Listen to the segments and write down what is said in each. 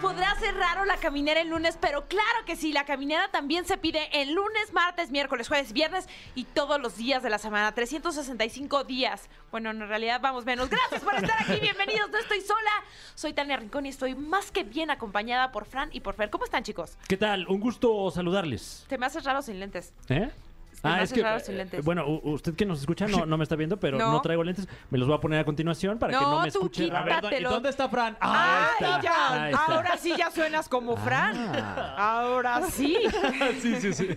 Podrá hacer raro la caminera el lunes, pero claro que sí, la caminera también se pide el lunes, martes, miércoles, jueves, viernes y todos los días de la semana, 365 días. Bueno, en realidad vamos menos. Gracias por estar aquí, bienvenidos, no estoy sola. Soy Tania Rincón y estoy más que bien acompañada por Fran y por Fer. ¿Cómo están, chicos? ¿Qué tal? Un gusto saludarles. Te me haces raro sin lentes. ¿Eh? Haces raro sin eh, lentes. bueno, usted que nos escucha no, no me está viendo, pero No. no. traigo lentes. Me los voy a poner a continuación para que No, me escuche. A ver, ¿y dónde está Fran? ¡Ay, está, ya! está. Ahora sí ya suenas como Fran. Ahora sí. sí, sí, sí.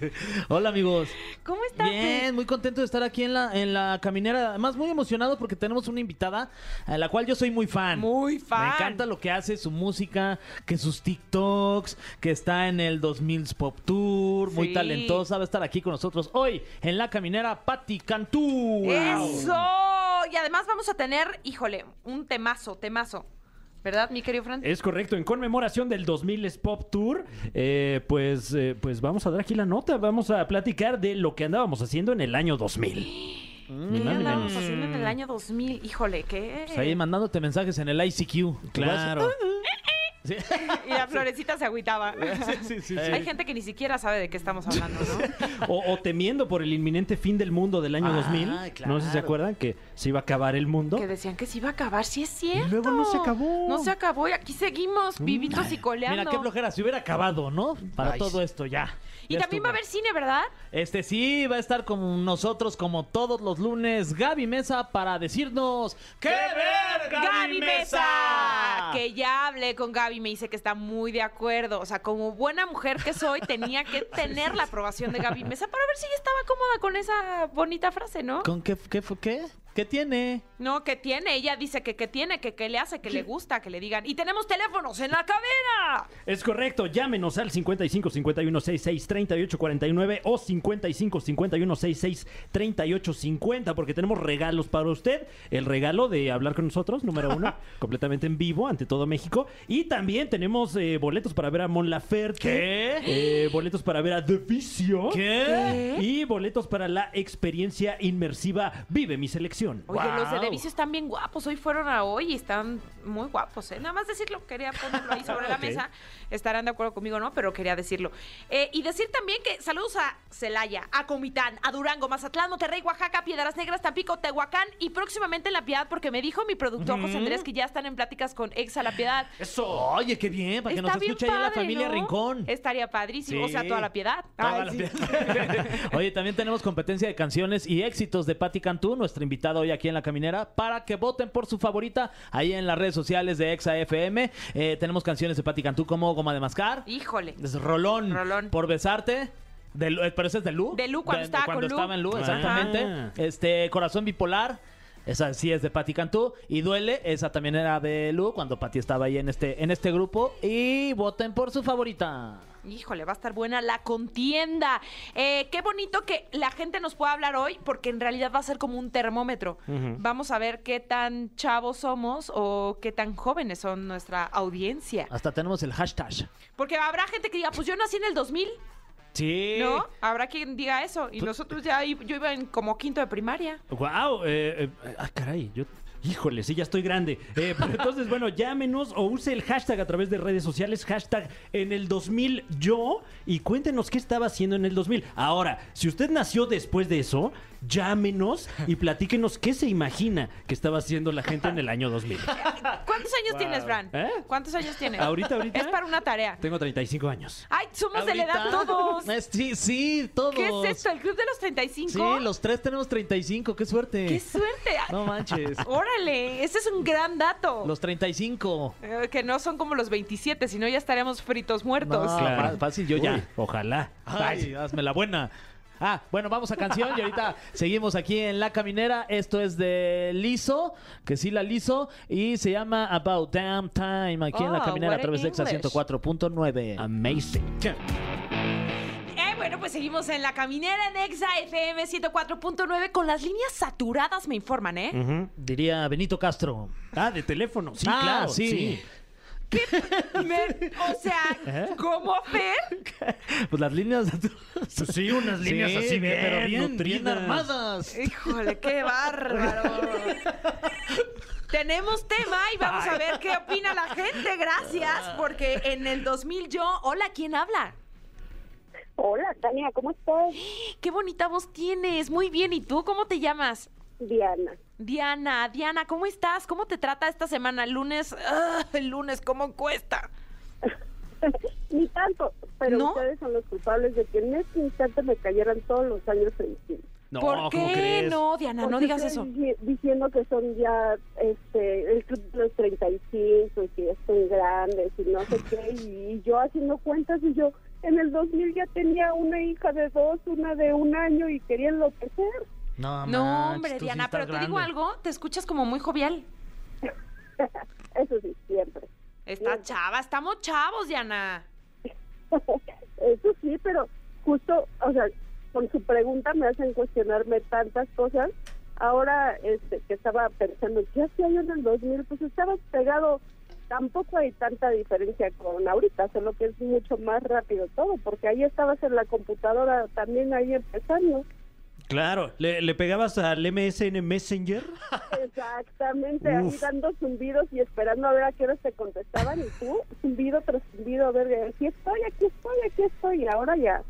Hola amigos. ¿Cómo estás? Bien, muy contento de estar aquí en la, en la caminera. Además, muy emocionado porque tenemos una invitada a la cual yo soy muy fan. Muy fan. Me encanta lo que hace, su música, que sus TikToks, que está en el 2000 Pop Tour, muy Sí. talentosa. Va a estar aquí con nosotros hoy en la caminera Patti Cantú. ¡Eso! Y además vamos a tener, híjole, un temazo, temazo. ¿Verdad, mi querido Fran? Es correcto, en conmemoración del 2000 Pop Tour, eh, pues, eh, pues vamos a dar aquí la nota, vamos a platicar de lo que andábamos haciendo en el año 2000. Ni ¿Qué más ni andábamos menos. haciendo en el año 2000? Híjole, ¿qué? Pues ahí mandándote mensajes en el ICQ. Claro. Sí. Y la florecita se agüitaba. Sí, sí, sí. Hay gente que ni siquiera sabe de qué estamos hablando, ¿no? O, o temiendo por el inminente fin del mundo del año Ah, 2000. No sé si se acuerdan que se iba a acabar el mundo. Que decían que se iba a acabar, sí es cierto. luego no se acabó. No se acabó y aquí seguimos, vivitos y coleando. Mira qué flojera, si hubiera acabado, ¿no? Para Ay, todo esto ya. y Ya también estuvo. va a haber cine, ¿verdad? Este sí, va a estar con nosotros como todos los lunes Gaby Mesa para decirnos ¡Qué ver, Gaby Mesa. Que ya hablé con Gaby, me dice que está muy de acuerdo. O sea, como buena mujer que soy, tenía que tener la aprobación de Gaby Mesa para ver si ella estaba cómoda con esa bonita frase, ¿no? ¿Con qué, qué, fue- qué? ¿Qué tiene? No, que tiene. Ella dice que que tiene, que que le hace, que le gusta, que le digan. Y tenemos teléfonos en la cadena. Es correcto, llámenos al 55 51 66 38 49 o 55 51 66 38 50 porque tenemos regalos para usted. El regalo de hablar con nosotros, número uno, completamente en vivo ante todo México. Y también tenemos eh, boletos para ver a Mon Laferte. ¿Qué? Eh, boletos para ver a The Vicio. ¿Qué? Y boletos para la experiencia inmersiva Vive mi selección. Oye, los de. Devicio están bien guapos. Hoy fueron a hoy y están muy guapos, ¿eh? Nada más decirlo, quería ponerlo ahí sobre la mesa. Estarán de acuerdo conmigo, ¿no? Pero quería decirlo. Eh, y decir también que saludos a Celaya, a Comitán, a Durango, Mazatlán, Monterrey, Oaxaca, Piedras Negras, Tampico, Tehuacán y próximamente en La Piedad, porque me dijo mi productor José Andrés que ya están en pláticas con Exa La Piedad. Eso. Oye, qué bien, para que nos escuche ahí la padre, familia ¿no? Rincón. Estaría padrísimo. O sea, toda La Piedad. Toda Ay, la sí. piedad. Oye, también tenemos competencia de canciones y éxitos de Patti Cantú, nuestra invitada hoy aquí en la caminera, para que voten por su favorita ahí en las redes sociales de Exa FM. Eh, tenemos canciones de Patti Cantú como Goma de Mascar, Híjole. es Rolón, Rolón. por besarte. De, Lu- eh, pero ese es de Lu. De Lu, cuando estaba cuando con Lu. estaba en Lu, Ajá. exactamente. Este, Corazón Bipolar. Esa sí es de Patti Cantú. Y Duele, esa también era de Lu cuando Patti estaba ahí en este, en este grupo. Y voten por su favorita. Híjole, va a estar buena la contienda. Eh, qué bonito que la gente nos pueda hablar hoy, porque en realidad va a ser como un termómetro. Vamos a ver qué tan chavos somos o qué tan jóvenes son nuestra audiencia. Hasta tenemos el hashtag. Porque habrá gente que diga, pues yo nací en el 2000, Sí. ¿no? Habrá quien diga eso. Y nosotros ya, yo iba en como quinto de primaria. Wow, eh, eh, ah, caray, yo. Híjole, sí, ya estoy grande. Eh, entonces, bueno, llámenos o use el hashtag a través de redes sociales, hashtag en el 2000 yo, y cuéntenos qué estaba haciendo en el 2000. Ahora, si usted nació después de eso, llámenos y platíquenos qué se imagina que estaba haciendo la gente en el año 2000. ¿Cuántos años tienes, Fran? ¿Eh? ¿Cuántos años tienes? Ahorita, ahorita. Es para una tarea. Tengo 35 años. Ay, somos de la edad ¿Ahorita? todos. Es- Sí, sí, todos. ¿Qué es esto? ¿El club de los 35? Sí, los tres tenemos 35. ¡Qué suerte! ¡Qué suerte! No manches. Órale, ese es un gran dato. Los 35. Eh, que no son como los 27, si no ya estaríamos fritos muertos. No, fácil, yo ya. Ojalá. Ay, hazme la buena. Ah, bueno, vamos a canción y ahorita seguimos aquí en La Caminera. Esto es de Lizo, que sí la Lizo, y se llama About Damn Time aquí en La Oh, Caminera a what través de Exa English. 104.9. Amazing. Eh, bueno, pues seguimos en la caminera en Exa FM 104.9 con las líneas saturadas, me informan, ¿eh? Diría Benito Castro. Ah, de teléfono. Sí, Ah, claro. sí. sí. ¿Qué? Me- o sea, ¿Eh? ¿cómo, Fer? Pues las líneas. Pues sí, unas líneas Sí, así bien, pero bien, bien nutridas. armadas. Híjole, qué bárbaro. Tenemos tema y vamos a ver qué opina la gente. Gracias, porque en el 2000 yo... Hola, ¿quién habla? Hola, Tania, ¿cómo estás? Qué bonita voz tienes. Muy bien. ¿Y tú cómo te llamas? Diana. Diana, Diana, ¿cómo estás? ¿Cómo te trata esta semana? Lunes, ah, el lunes, ¿cómo cuesta? Ni tanto, pero ¿No? ustedes son los culpables de que en este instante me cayeran todos los años encima. No, ¿Por ¿cómo qué crees? no, Diana? No digas eso. dici- Diciendo que son ya este, el club de los 35 y que ya son grandes y no sé qué. Y yo haciendo cuentas y yo en el 2000 ya tenía una hija de dos, una de un año y quería enloquecer. No, No, manches, hombre, sí Diana, pero te digo algo, te escuchas como muy jovial. Eso sí, siempre. Está chava, estamos chavos, Diana. Eso sí, pero justo, o sea, con su pregunta me hacen cuestionarme tantas cosas. Ahora este, que estaba pensando, ¿qué hacía yo en el 2000? Pues estaba pegado, tampoco hay tanta diferencia con ahorita, solo que es mucho más rápido todo, porque ahí estabas en la computadora también ahí empezando. Claro, ¿le, le pegabas al MSN Messenger? Exactamente, ahí Uf. dando zumbidos y esperando a ver a qué hora te contestaban y tú, zumbido tras zumbido, a ver, aquí estoy, aquí estoy, aquí estoy, y ahora ya,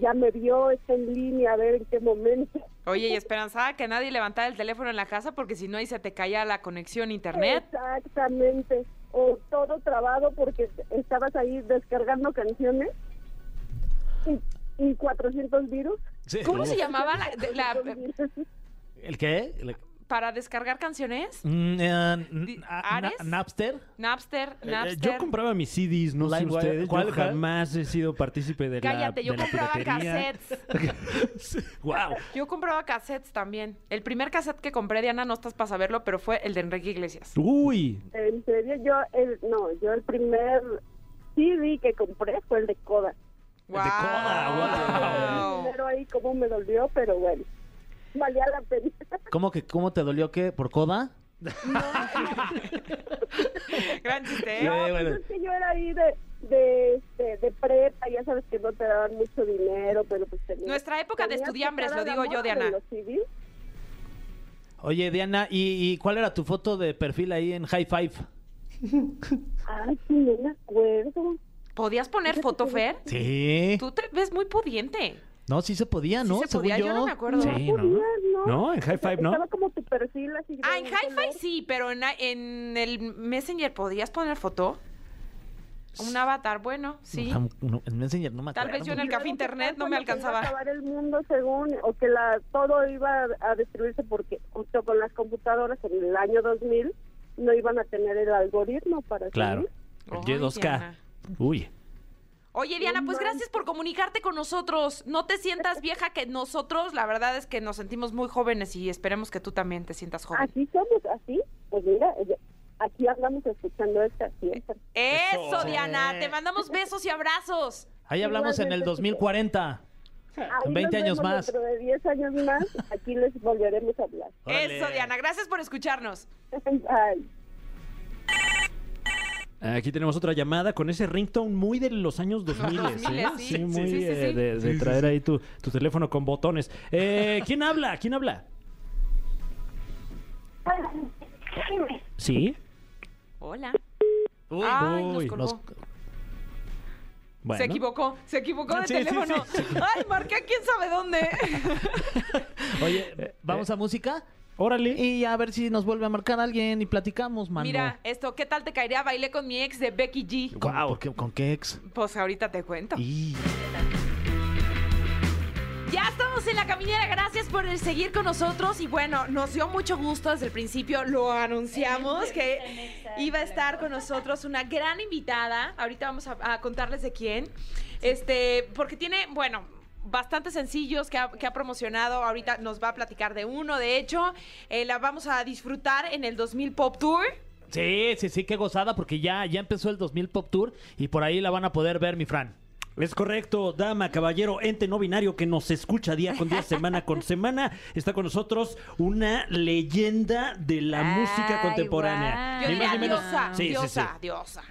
ya me vio, está en línea, a ver en qué momento. Oye, y esperanzaba que nadie levantara el teléfono en la casa porque si no ahí se te caía la conexión a internet. Exactamente, o todo trabado porque estabas ahí descargando canciones y, y 400 virus. Sí. ¿Cómo se llamaba la, de- la- ¿El qué? El- para descargar canciones? Mm, eh, Di- ¿Ares? na- Napster. Napster, Eh, Napster. yo compraba mis CDs, no sé ustedes. ¿Cuál, yo cuál? jamás he sido partícipe de la Cállate, yo de la compraba piratería. cassettes. wow. Yo compraba cassettes también. El primer cassette que compré, Diana, no estás para saberlo, pero fue el de Enrique Iglesias. Uy, En serio, yo, el, no, yo el primer CD que compré fue el de Coda. de Coda, Wow. Primero ahí como me dolió, pero bueno, valía la pena. ¿Cómo que cómo te dolió qué? ¿Por coda? Gran chiste, ¿eh? No, pues bueno. es que yo era ahí de, de, este, de prepa, ya sabes que no te daban mucho dinero, pero pues tenías- Nuestra época de estudiambres, lo digo yo, de Diana. Oye, Diana, ¿y, y cuál era tu foto de perfil ahí en High Five? Ay, sí, no me acuerdo. ¿Podías poner foto, Fer? Sí. Tú te ves muy pudiente. No, sí se podía, Sí ¿no? se podía, yo no me acuerdo. Sí, ¿no? podías, ¿no? No, en Five, ¿no? Estaba como tu perfil así. Ah, en Hi-Fi sí, pero en, en el Messenger podías poner foto. Un avatar, bueno, sí. No, no, en Messenger no me Tal acuerdo. vez yo en el café luego, ¿qué internet tal no me se iba alcanzaba. a acabar el mundo según, o que la, todo iba a destruirse porque justo con las computadoras en el año 2000 no iban a tener el algoritmo para Claro. seguir. El Ay, Y2K. Uy. Oye, Diana, pues gracias por comunicarte con nosotros. No te sientas vieja que nosotros, la verdad es que nos sentimos muy jóvenes y esperemos que tú también te sientas joven. Así somos, así. Pues mira, aquí andamos escuchando esta siempre. Eso, Diana, te mandamos besos y abrazos. Ahí hablamos en el Igualmente, 2040. Ahí 20 nos años vemos más. Dentro de 10 años más, aquí les volveremos a hablar. Eso, Diana, gracias por escucharnos. Bye. Aquí tenemos otra llamada con ese ringtone muy de los años 2000, Los 2000, ¿eh? sí. Sí, Sí, muy sí, sí, eh, sí. de, de traer ahí tu, tu teléfono con botones. Eh, ¿Quién habla? ¿Quién habla? ¿Sí? Hola. Uy, Ay, nos uy, colgó. nos- Bueno. Se equivocó, se equivocó de teléfono. sí, Ay, marqué a quién sabe dónde. Oye, ¿vamos a música? Órale. Y a ver si nos vuelve a marcar alguien y platicamos, mano. Mira, esto, ¿qué tal te caería? Bailé con mi ex de Becky G. ¿Con, por qué- ¿Con qué ex? Pues ahorita te cuento. Y... Ya estamos en la caminera, gracias por el seguir con nosotros y bueno, nos dio mucho gusto desde el principio, lo anunciamos que iba a estar con nosotros una gran invitada, ahorita vamos a, a contarles de quién, este, porque tiene, bueno, bastante sencillos que ha, que ha promocionado, ahorita nos va a platicar de uno, de hecho, eh, la vamos a disfrutar en el 2000 Pop Tour. Sí, sí, sí, qué gozada porque ya, ya empezó el 2000 Pop Tour y por ahí la van a poder ver, mi Fran. Es correcto, dama, caballero, ente no binario que nos escucha día con día, semana con semana. Está con nosotros una leyenda de la Ay, música contemporánea. guau. Yo Ni más diría ni menos. diosa, Sí, sí, sí. diosa, diosa.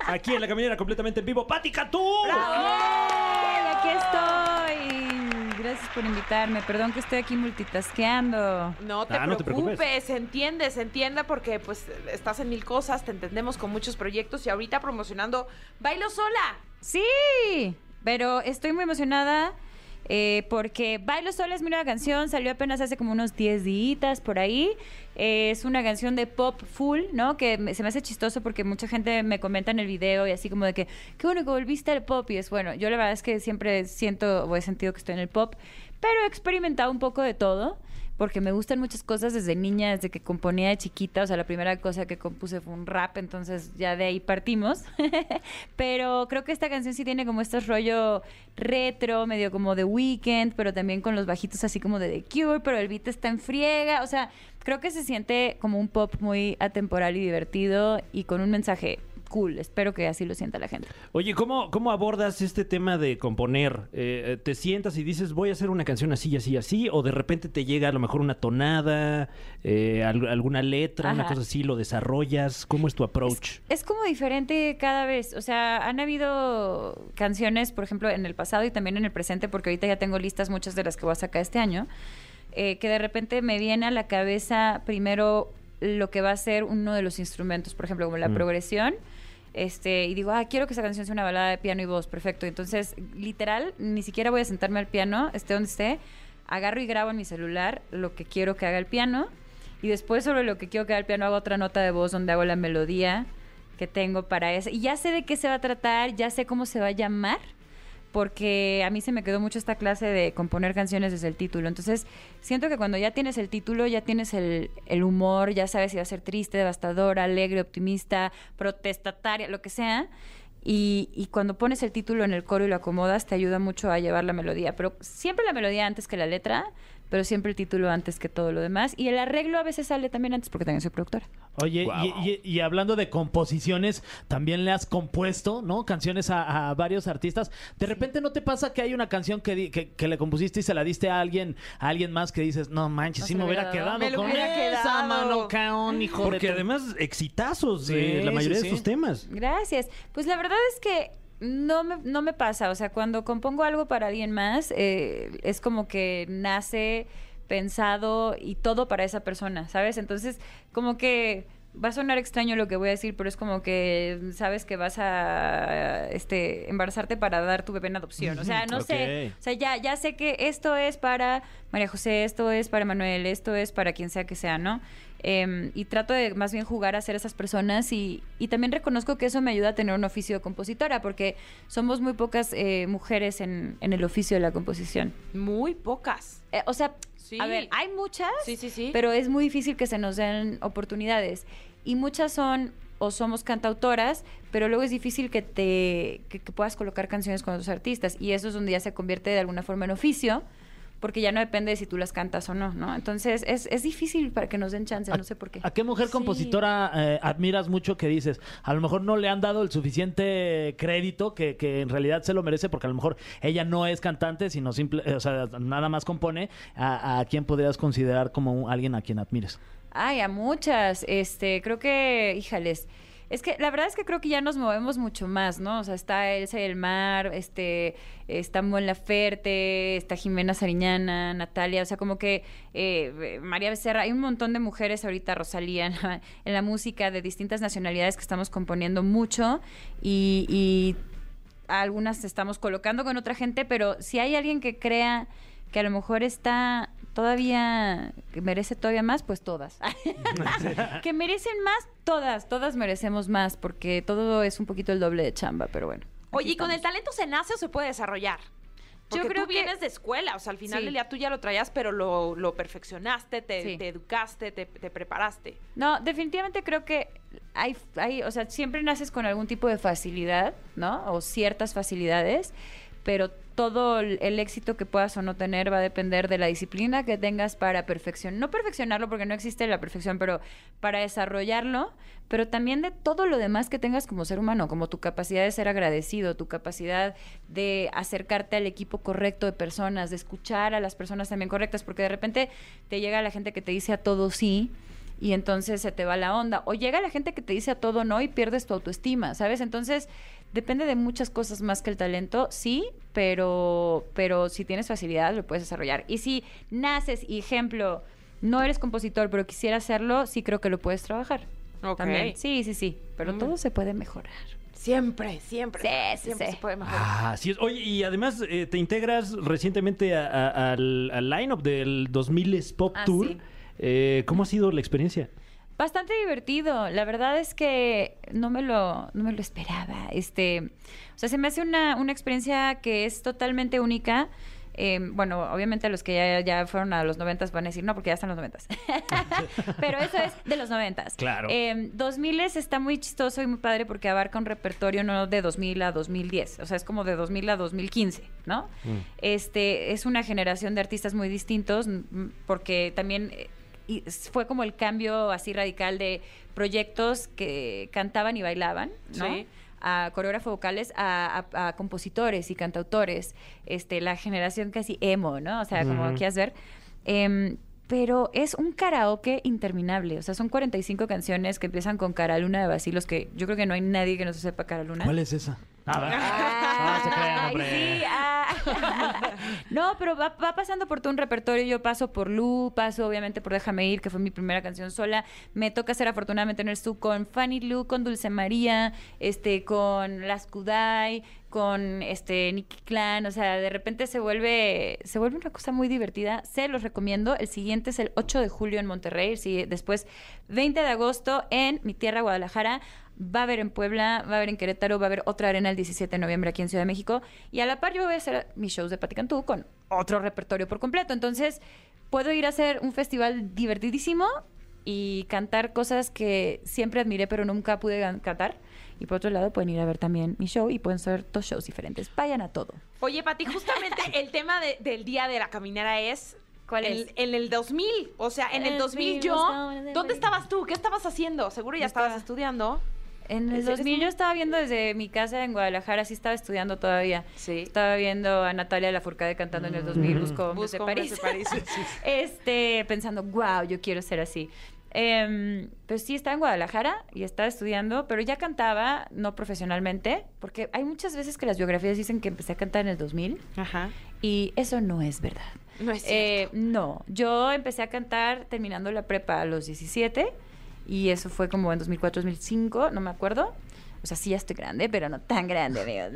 Aquí en la caminera completamente en vivo, Pati Cantú. ¡Yay! Aquí estoy. Gracias por invitarme. Perdón que estoy aquí multitasqueando. No te Ah, no te preocupes, preocupes. se entiende, se entiende porque pues estás en mil cosas, te entendemos con muchos proyectos y ahorita promocionando Bailo Sola. Sí, pero estoy muy emocionada eh, porque Bailo Sola es mi nueva canción, salió apenas hace como unos 10 días por ahí. Eh, es una canción de pop full, ¿no? Que se me hace chistoso porque mucha gente me comenta en el video y así como de que, qué bueno que volviste al pop. Y es bueno, yo la verdad es que siempre siento o he sentido que estoy en el pop, pero he experimentado un poco de todo. Porque me gustan muchas cosas desde niña, desde que componía de chiquita. O sea, la primera cosa que compuse fue un rap, entonces ya de ahí partimos. pero creo que esta canción sí tiene como este rollo retro, medio como de Weekend, pero también con los bajitos así como de The Cure, pero el beat está en friega. O sea, creo que se siente como un pop muy atemporal y divertido y con un mensaje cool. Espero que así lo sienta la gente. Oye, ¿cómo, ¿cómo abordas este tema de componer? Eh, eh, ¿Te sientas y dices, voy a hacer una canción así, así, así? ¿O de repente te llega a lo mejor una tonada, eh, al- alguna letra, una cosa así, lo desarrollas? ¿Cómo es tu approach? Es como diferente cada vez. O sea, han habido canciones, por ejemplo, en el pasado y también en el presente, porque ahorita ya tengo listas muchas de las que voy a sacar este año, eh, que de repente me viene a la cabeza primero lo que va a ser uno de los instrumentos, por ejemplo, como la Mm. progresión. Este, y digo, ah, quiero que esa canción sea una balada de piano y voz, perfecto. Entonces, literal, ni siquiera voy a sentarme al piano, esté donde esté, agarro y grabo en mi celular lo que quiero que haga el piano y después sobre lo que quiero que haga el piano hago otra nota de voz donde hago la melodía que tengo para eso. Y ya sé de qué se va a tratar, ya sé cómo se va a llamar, porque a mí se me quedó mucho esta clase de componer canciones desde el título. Entonces, siento que cuando ya tienes el título, ya tienes el, el humor, ya sabes si va a ser triste, devastadora, alegre, optimista, protestataria, lo que sea. Y, y cuando pones el título en el coro y lo acomodas, te ayuda mucho a llevar la melodía. Pero siempre la melodía antes que la letra, pero siempre el título antes que todo lo demás. Y el arreglo a veces sale también antes porque también soy productora. Oye, y, y- y hablando de composiciones, también le has compuesto, ¿no? Canciones a, a varios artistas. De repente no te pasa que hay una canción que, di- que, que le compusiste y se la diste a alguien, a alguien más que dices, no manches, No me hubiera quedado dado. Me lo con hubiera esa, quedado. mano, caón, hijo de Porque además, exitazos Sí, de la mayoría sí, de sí. sus temas. Gracias. Pues la verdad es que no me, no me pasa. O sea, cuando compongo algo para alguien más, eh, es como que nace pensado y todo para esa persona, ¿sabes? Entonces, como que va a sonar extraño lo que voy a decir, pero es como que sabes que vas a este embarazarte para dar tu bebé en adopción. O sea, no sé. O sea, ya, ya sé que esto es para María José, esto es para Manuel, esto es para quien sea que sea, ¿no? Em, y trato de más bien jugar a ser esas personas y, y también reconozco que eso me ayuda a tener un oficio de compositora porque somos muy pocas eh, mujeres en, en el oficio de la composición. Muy pocas. Eh, o sea, Sí. a ver, hay muchas, Sí, sí, sí. pero es muy difícil que se nos den oportunidades. Y muchas son o somos cantautoras, pero luego es difícil que te que, que puedas colocar canciones con otros artistas y eso es donde ya se convierte de alguna forma en oficio, porque ya no depende de si tú las cantas o no, ¿no? Entonces es, es difícil para que nos den chance, no sé por qué. ¿A qué mujer Sí. compositora eh, admiras mucho que dices? A lo mejor no le han dado el suficiente crédito que, que en realidad se lo merece porque a lo mejor ella no es cantante, sino simple, eh, o sea, nada más compone. ¿A, a quién podrías considerar como un- alguien a quien admires? Ay, a muchas. Este, creo que, híjales. Es que la verdad es que creo que ya nos movemos mucho más, ¿no? O sea, está Elsa del Mar, este, está Mon Laferte, está Jimena Sariñana, Natalia, o sea, como que eh, María Becerra, hay un montón de mujeres ahorita, Rosalía, en la, música de distintas nacionalidades que estamos componiendo mucho y algunas estamos colocando con otra gente, pero si hay alguien que crea que a lo mejor está todavía, que merece todavía más, pues todas. que merecen más, todas, todas merecemos más, porque todo es un poquito el doble de chamba, pero bueno. Oye, ¿y con el talento se nace o se puede desarrollar? Porque Yo creo tú que- vienes de escuela, o sea, al final Sí. del día tú ya lo traías, pero lo, lo perfeccionaste, te, Sí. te educaste, te, te preparaste. No, definitivamente creo que hay, hay, o sea, siempre naces con algún tipo de facilidad, ¿no? O ciertas facilidades, pero todo el éxito que puedas o no tener va a depender de la disciplina que tengas para perfeccionar, no perfeccionarlo porque no existe la perfección, pero para desarrollarlo, pero también de todo lo demás que tengas como ser humano, como tu capacidad de ser agradecido, tu capacidad de acercarte al equipo correcto de personas, de escuchar a las personas también correctas, porque de repente te llega la gente que te dice a todo sí y entonces se te va la onda. O llega la gente que te dice a todo no y pierdes tu autoestima, ¿sabes? Entonces depende de muchas cosas más que el talento, sí, pero, pero si tienes facilidad lo puedes desarrollar. Y si naces, ejemplo, no eres compositor, pero quisiera hacerlo, sí creo que lo puedes trabajar. También. Sí, sí, sí. Pero Mm. todo se puede mejorar. Siempre, siempre. Sí, sí, siempre sí. se puede mejorar. Ah, así es. Oye, y además eh, te integras recientemente a- a- al, al line-up del 2000 Pop Ah, Tour. sí. Eh, ¿Cómo ha sido la experiencia? Bastante divertido. La verdad es que no me lo, no me lo esperaba. Este, o sea, se me hace una, una experiencia que es totalmente única. Eh, bueno, obviamente los que ya, ya fueron a los noventas van a decir, no, porque ya están los noventas. Pero eso es de los noventas. Claro. Eh, 2000 está muy chistoso y muy padre porque abarca un repertorio no de 2000 a 2010. O sea, es como de 2000 a 2015, ¿no? Este, es una generación de artistas muy distintos mm, porque también... y fue como el cambio así radical de proyectos que cantaban y bailaban, ¿no? Sí. A coreógrafos vocales, a, a- a compositores y cantautores, este, la generación casi emo, ¿no? O sea, como quieras ver. Em, pero es un karaoke interminable. O sea, son 45 canciones que empiezan con Cara Luna de Basilos, que yo creo que no hay nadie que no se sepa Cara Luna. ¿Cuál es esa? Ah, va. Ah, se crean, Ay, hombre. sí, ah. no, pero va, va pasando por todo un repertorio. Yo paso por Lu, paso obviamente por Déjame Ir, que fue mi primera canción sola. Me toca ser afortunadamente en el Stu con Fanny Lu, con Dulce María, este, con Las Kudai, con este Nicky Clan. O sea, de repente se vuelve, se vuelve una cosa muy divertida. Se los recomiendo. El siguiente es el 8 de julio en Monterrey. Sí, después 20 de agosto en mi tierra, Guadalajara. Va a haber en Puebla, va a haber en Querétaro, va a haber otra arena el 17 de noviembre aquí en Ciudad de México. Y a la par yo voy a hacer mis shows de Pati Cantú con otro repertorio por completo. Entonces, puedo ir a hacer un festival divertidísimo y cantar cosas que siempre admiré pero nunca pude cantar. Y por otro lado, pueden ir a ver también mi show y pueden ser dos shows diferentes. Vayan a todo. Oye, Pati, justamente el tema de- del día de la caminera es... ¿Cuál en, es? En el 2000, o sea, en el El 2000 2000, yo, el ¿dónde 2000. estabas tú? ¿Qué estabas haciendo? Seguro ya estabas estaba- estudiando. En el Eres 2000 muy- yo estaba viendo desde mi casa en Guadalajara, sí estaba estudiando todavía. Sí. Estaba viendo a Natalia Lafourcade cantando en el 2000, Busco hombres de Busco hombres París. de París, sí. este, pensando, wow, yo quiero ser así. Em, pues sí, estaba en Guadalajara y estaba estudiando, pero ya cantaba, no profesionalmente, porque hay muchas veces que las biografías dicen que empecé a cantar en el 2000 Ajá. y eso no es verdad. No es Eh, cierto. no, yo empecé a cantar terminando la prepa a los 17 y eso fue como en 2004, 2005, no me acuerdo. O sea, sí ya estoy grande, pero no tan grande, amigos.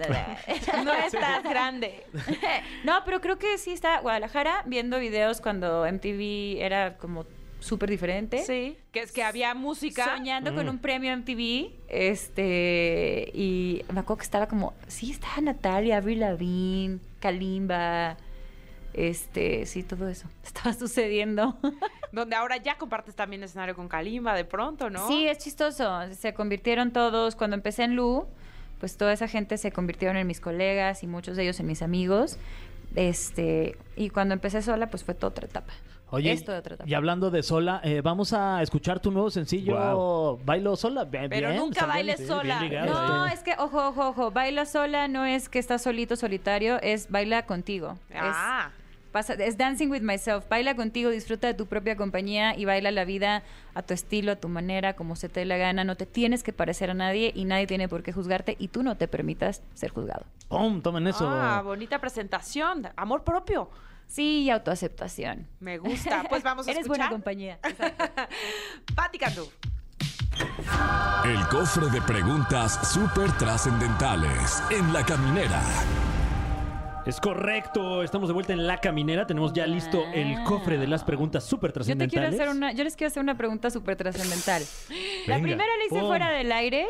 no estás grande. no, pero creo que sí está Guadalajara viendo videos cuando MTV era como súper diferente. Sí. Que es que había música. Soñando con Mm. un premio MTV, este, y me acuerdo que estaba como, sí, estaba Natalia, Avril Lavigne, Kalimba, este, sí, todo eso estaba sucediendo. Donde ahora ya compartes también escenario con Kalimba de pronto, ¿no? Sí, es chistoso, se convirtieron todos, cuando empecé en Lu, pues toda esa gente se convirtieron en mis colegas y muchos de ellos en mis amigos, este, y cuando empecé sola, pues fue toda otra etapa. Oye, Es toda otra etapa. y hablando de sola, eh, vamos a escuchar tu nuevo sencillo. Bailo Sola. Bien, Pero bien, nunca está bien, bailes sí, sola. ligado. No, es que, ojo, ojo, ojo, baila sola no es que estás solito, solitario, es baila contigo. Ah. Es, pasa- es dancing with myself, baila contigo, disfruta de tu propia compañía y baila la vida a tu estilo, a tu manera, como se te dé la gana. No te tienes que parecer a nadie y nadie tiene por qué juzgarte y tú no te permitas ser juzgado. ¡Pum! Tomen eso. Ah, bonita presentación. Amor propio. Sí, y autoaceptación. Me gusta. Pues vamos a Eres buena escuchar. compañía. Pati Cantú. El cofre de preguntas súper trascendentales en la caminera. Es correcto, estamos de vuelta en La Caminera, tenemos ya listo el cofre de las preguntas súper Yo te quiero trascendentales. hacer una, yo les quiero hacer una pregunta súper trascendental. La Venga, primera la hice fuera del aire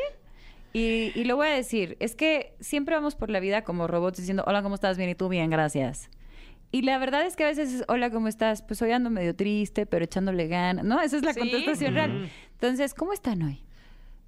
y, y lo voy a decir. Es que siempre vamos por la vida como robots diciendo, hola, ¿cómo estás? Bien, ¿y tú? Bien, gracias. Y la verdad es que a veces es, hola, ¿cómo estás? Pues hoy ando medio triste, pero echándole ganas, ¿no? Esa es la Sí. contestación real. Entonces, ¿cómo están hoy?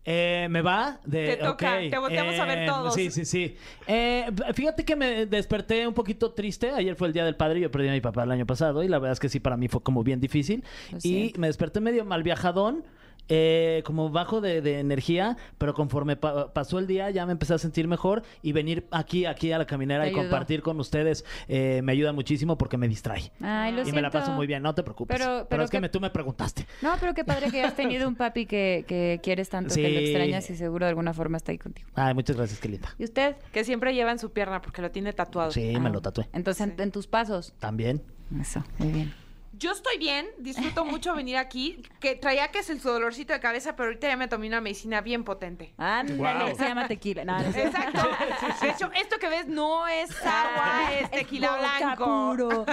Eh, ¿Me va? De, Te toca, ok. te volteamos a ver todos. Sí, sí, sí. Eh, fíjate que me desperté un poquito triste. Ayer fue el Día del Padre. Yo perdí a mi papá el año pasado y la verdad es que sí, para mí fue como bien difícil. Lo Y siento. me desperté medio mal viajadón. Eh, como bajo de, de energía, pero conforme pa- pasó el día ya me empecé a sentir mejor y venir aquí, aquí a la caminera y ayudó. compartir con ustedes eh, me ayuda muchísimo porque me distrae. Ay, lo y me la paso muy bien, no te preocupes. Pero- Pero, pero es que me- tú me preguntaste. No, pero qué padre que hayas tenido un papi que, que quieres tanto, que lo extrañas y seguro de alguna forma está ahí contigo. Ay, muchas gracias, qué linda. ¿Y usted? Que siempre lleva en su pierna porque lo tiene tatuado. Sí, me Ah, lo tatué. Entonces, en, en tus pasos. También. Eso, muy bien. Yo estoy bien, disfruto mucho venir aquí. Que traía que es el su dolorcito de cabeza, pero ahorita ya me tomé una medicina bien potente. Ándale, Guau. se llama tequila. No, no es cierto. Exacto. De hecho, esto que ves no es agua, es tequila vodka blanco. puro.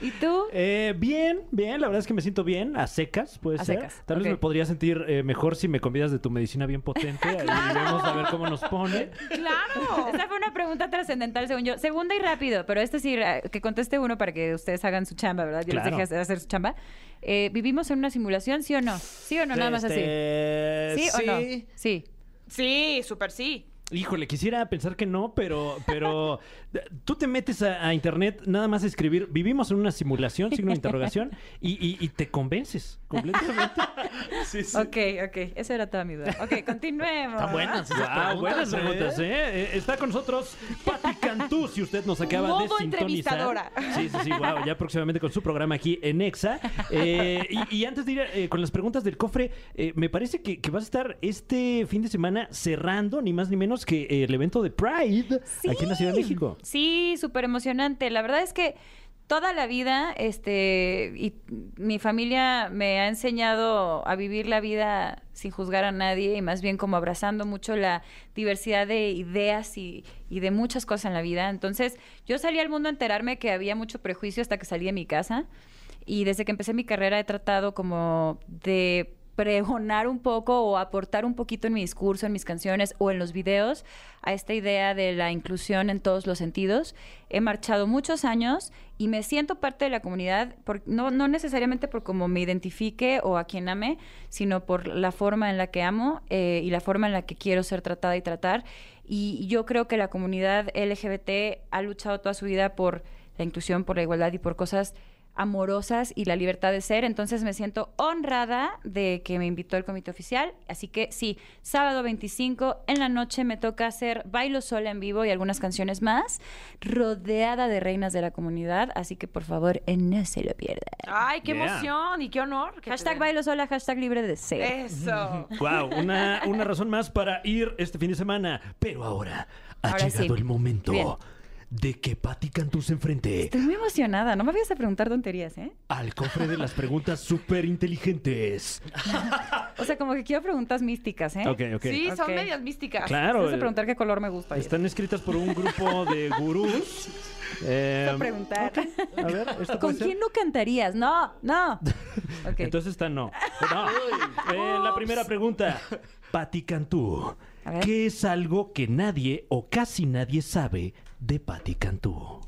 ¿Y tú? Eh, bien, bien, la verdad es que me siento bien, a secas, puede A ser. secas, Tal vez me podría sentir eh, mejor si me convidas de tu medicina bien potente y vamos a ver cómo nos pone. Claro. Esta fue una pregunta trascendental, según yo. Segunda y rápido, pero este sí, eh, que conteste uno para que ustedes hagan su chamba, ¿verdad? Yo Claro. les dejé hacer su chamba. Eh, ¿Vivimos en una simulación, sí o no? ¿Sí o no? Nada más así. Este, ¿Sí, o no? sí. Sí. Sí, súper sí. Híjole, quisiera pensar que no, pero, pero tú te metes a, a internet nada más a escribir, vivimos en una simulación, signo de interrogación, y, y- y te convences completamente. Sí, sí. Ok, ok. Esa era toda mi duda. Ok, continuemos. Están buenas esas buenas preguntas, preguntas, ¿eh? ¿eh? Eh, Está con nosotros Patti Cantú, si usted nos acaba de Modo sintonizar. entrevistadora. Sí, sí, sí, wow, ya próximamente con su programa aquí en EXA. Eh, y, y antes de ir eh, con las preguntas del cofre, eh, me parece que, que vas a estar este fin de semana cerrando, ni más ni menos que eh, el evento de Pride aquí en la Ciudad de México. Sí, súper emocionante. La verdad es que toda la vida, este, y mi familia me ha enseñado a vivir la vida sin juzgar a nadie y más bien como abrazando mucho la diversidad de ideas y, y de muchas cosas en la vida. Entonces, yo salí al mundo a enterarme que había mucho prejuicio hasta que salí de mi casa. Y desde que empecé mi carrera he tratado como de pregonar un poco o aportar un poquito en mi discurso, en mis canciones o en los videos a esta idea de la inclusión en todos los sentidos. He marchado muchos años y me siento parte de la comunidad, no, no necesariamente por cómo me identifique o a quien ame, sino por la forma en la que amo eh, y la forma en la que quiero ser tratada y tratar. Y yo creo que la comunidad LGBT ha luchado toda su vida por la inclusión, por la igualdad y por cosas amorosas y la libertad de ser. Entonces me siento honrada de que me invitó el comité oficial. Así que sí, sábado 25 en la noche me toca hacer Bailo Sola en vivo y algunas canciones más, rodeada de reinas de la comunidad. Así que por favor, no se lo pierdan. Ay, qué Yeah. emoción y qué honor. que Hashtag. Bailo Sola, hashtag libre de deseo. Eso. Wow, una, una razón más para ir este fin de semana. Pero ahora ha Ahora llegado sí. el momento Bien. De que Patti Cantú se enfrente Estoy muy emocionada. No me vayas a preguntar tonterías, ¿eh? al cofre de las preguntas súper inteligentes. O sea, como que quiero preguntas místicas, ¿eh? Ok, ok. Sí, son Ok. medias místicas. Claro. Vas a preguntar qué color me gusta. Están escritas por un grupo de gurús. Eh, a preguntar. a ver, ¿esto ¿Con quién no cantarías? No, no. Entonces está no. No. Eh, la primera pregunta. Patti Cantú. ¿Qué es algo que nadie o casi nadie sabe de Patti Cantú?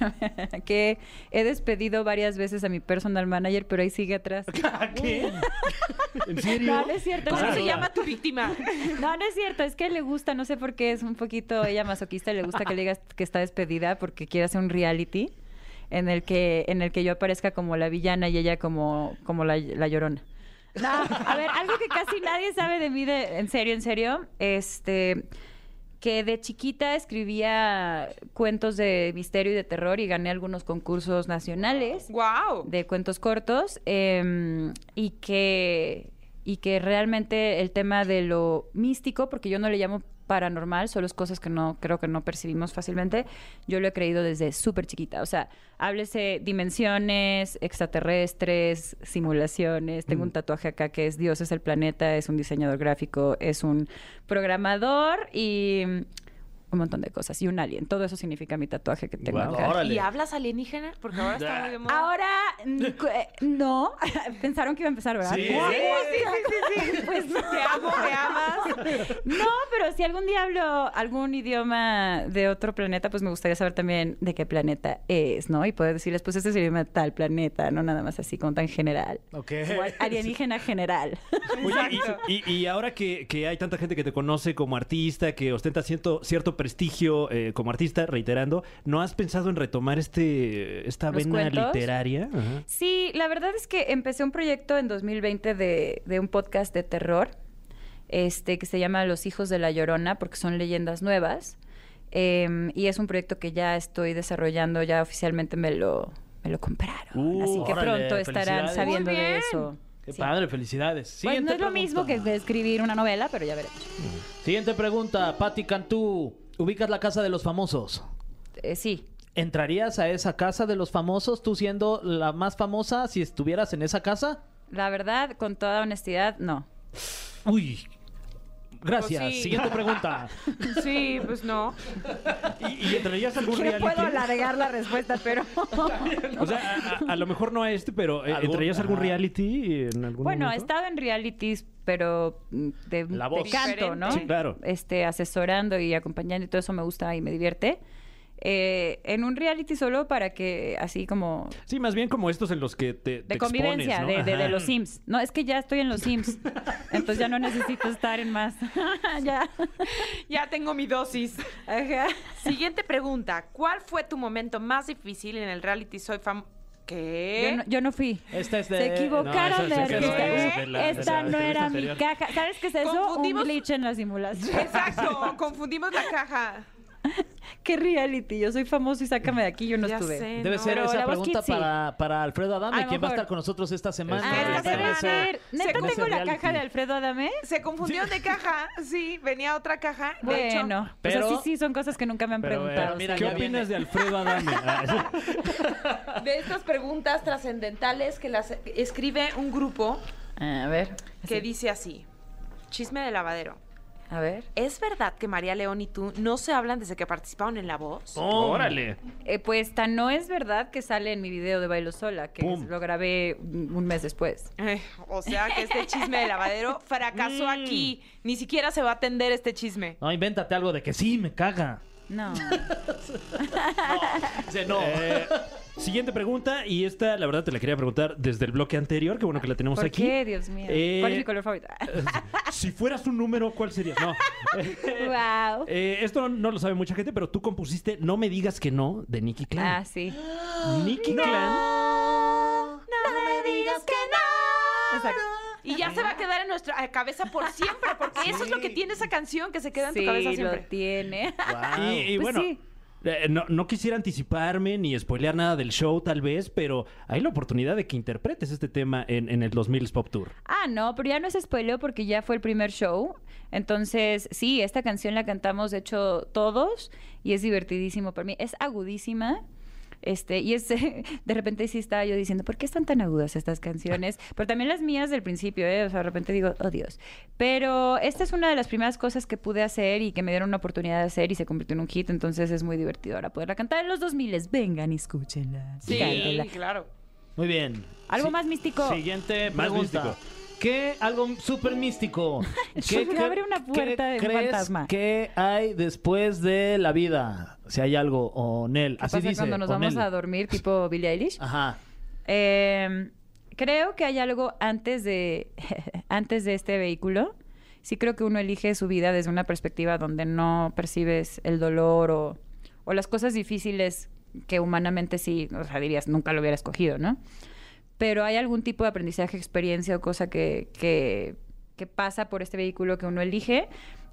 que he despedido varias veces a mi personal manager, pero ahí sigue atrás. ¿Qué? ¿En serio? No, no es cierto. ¿Cómo no, se llama tu víctima? No, no es cierto. Es que le gusta, no sé por qué, es un poquito ella masoquista, le gusta que le digas que está despedida porque quiere hacer un reality en el que, en el que yo aparezca como la villana y ella como, como la, la llorona. No, a ver, algo que casi nadie sabe de mí, de, en serio, en serio, este que de chiquita escribía cuentos de misterio y de terror y gané algunos concursos nacionales ¡Wow! de cuentos cortos eh, y que y que realmente el tema de lo místico, porque yo no le llamo paranormal, solo es cosas que no creo que no percibimos fácilmente, yo lo he creído desde súper chiquita. O sea, háblese dimensiones, extraterrestres, simulaciones. Tengo un tatuaje acá que es Dios es el planeta, es un diseñador gráfico, es un programador y un montón de cosas. Y un alien. Todo eso significa mi tatuaje que tengo acá. órale. ¿Y hablas alienígena? Porque ahora está muy de moda. Ahora, mm, eh, no. Pensaron que iba a empezar, ¿verdad? Sí. No, Sí, sí, sí, sí. Pues no. Te amo, me amas. No, pero si algún día hablo algún idioma de otro planeta, pues me gustaría saber también de qué planeta es, ¿no? Y poder decirles, pues este es el idioma de tal planeta, no nada más así como tan general. Ok. Alienígena general. Oye, y, y- y ahora que, que hay tanta gente que te conoce como artista, que ostenta cierto, cierto prestigio eh, como artista, reiterando, ¿no has pensado en retomar este esta ¿Los vena cuentos? literaria? Ajá. Sí, la verdad es que empecé un proyecto en 2020 de, de un podcast de terror, este, que se llama Los Hijos de la Llorona, porque son leyendas nuevas. Em, y es un proyecto que ya estoy desarrollando, ya oficialmente me lo, me lo compraron. Uh, Así que órale, pronto estarán sabiendo de eso. Qué Sí. padre, felicidades. Pues no es lo mismo que escribir una novela, pero ya veremos. Siguiente pregunta, Patti Cantú. ¿Ubicas la casa de los famosos? Eh, sí, ¿Entrarías a esa casa de los famosos tú siendo la más famosa si estuvieras en esa casa? la verdad, con toda honestidad, no. Uy. Gracias. Pues sí. Siguiente pregunta. Sí, pues no. ¿Y, y entrarías a algún reality? puedo alargar la respuesta, pero... O sea, a, a- a lo mejor no a este, pero eh, ¿entrarías a algún reality en algún Bueno, he momento? estado en realities, pero mm, de, La de voz. canto, ¿no? Sí, claro. Este, asesorando y acompañando y todo eso me gusta y me divierte. Eh, en un reality solo para que así como Sí, más bien como estos en los que te, te de convivencia, expones, ¿no? de, de- de Ajá. los Sims. No, es que ya estoy en los Sims, entonces ya no necesito estar en más. ya. Ya tengo mi dosis. Ajá. Siguiente pregunta. ¿Cuál fue tu momento más difícil en el reality Soy Fam... ¿Qué? Yo no, yo no fui. Esta es de... Se equivocaron No, de artista. la- de Esta no era mi caja. ¿Sabes qué es eso? Confundimos- Un glitch en la simulación. Exacto, confundimos la caja. ¿Qué reality? Yo soy famoso y sácame de aquí, yo no Ya estuve. sé. Debe no. ser Pero esa pregunta Kids para, para Alfredo Adame, quien va a estar con nosotros esta semana. Ah, Esta semana. ser. ¿Neta tengo la reality. caja de Alfredo Adame? Se confundieron de caja. Sí, venía otra caja. De hecho, Bueno, pero- o sea, sí, sí, son cosas que nunca me han Pero, preguntado. eh, mira. ¿Qué opinas viene. de Alfredo Adame? Ah, de estas preguntas trascendentales que las escribe un grupo A ver. que dice así. Chisme de lavadero. A ver. ¿Es verdad que María León y tú no se hablan desde que participaron en La Voz? Órale. Eh, pues tan no es verdad que sale en mi video de Bailo Sola, que Pum. lo grabé un mes después. Eh, o sea que este chisme de lavadero fracasó aquí. Ni siquiera se va a atender este chisme. No, invéntate algo de que sí, me caga. No. Dice, no. Eh, siguiente pregunta, y esta, la verdad, te la quería preguntar desde el bloque anterior, que bueno que la tenemos ¿Por aquí. qué, Dios mío? Eh, ¿Cuál es mi color favorito? Si fueras un número, ¿cuál sería? No. wow. Eh, esto no lo sabe mucha gente, pero tú compusiste No me digas que no de Nicky Clan. Ah, sí. Nicky Clan. No me digas que no. Exacto. Y ya se va a quedar en nuestra eh, cabeza por siempre, porque eso es lo que tiene esa canción que se queda en tu cabeza Sí, siempre. lo tiene. Y, y Pues bueno, sí. Eh, no, quisiera anticiparme ni spoilear nada del show, tal vez, pero hay la oportunidad de que interpretes este tema en, en el 2000 Pop Tour. Ah, no, pero ya no es spoileo porque ya fue el primer show. Entonces, sí, esta canción la cantamos, de hecho, todos y es divertidísimo para mí. Es agudísima. Este, y es, de repente sí estaba yo diciendo, ¿por qué están tan agudas estas canciones? Pero también las mías del principio, ¿eh? O sea, de repente digo, oh Dios. Pero esta es una de las primeras cosas que pude hacer y que me dieron una oportunidad de hacer y se convirtió en un hit, entonces es muy divertido ahora poderla cantar en los 2000. Vengan y escúchenla. Sí, cántenla. claro. Muy bien. Algo Sí- más místico. Siguiente Más místico. ¿Qué? Algo súper místico. Me abre una puerta de crees fantasma. que hay después de la vida? Si hay algo, o Nel. ¿Qué Así pasa dice. cuando nos vamos a dormir tipo Billie Eilish? Ajá. Eh, creo que hay algo antes de, antes de este vehículo. Sí creo que uno elige su vida desde una perspectiva donde no percibes el dolor o, o las cosas difíciles que humanamente sí, o sea, dirías, nunca lo hubiera escogido, ¿no? Pero hay algún tipo de aprendizaje, experiencia o cosa que, que, que pasa por este vehículo que uno elige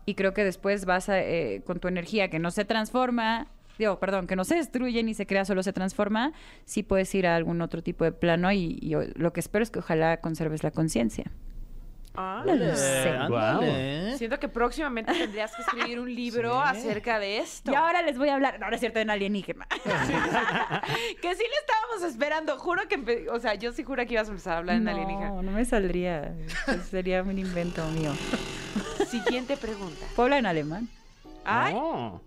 y creo que después vas a, eh, con tu energía que no se transforma, digo, perdón, que no se destruye ni se crea, solo se transforma, sí puedes ir a algún otro tipo de plano y, lo que espero es que ojalá conserves la conciencia. Ah. No lo sé. Eh, ándale. Siento que próximamente tendrías que escribir un libro acerca de esto. Y ahora les voy a hablar, no, no es cierto, en alienígena. que sí le estábamos esperando. Juro que, o sea, yo sí juro que ibas a empezar a hablar en alienígena. No, no me saldría. Eso sería un invento mío. Siguiente pregunta. ¿Puedo hablar en alemán? Ay, Oh.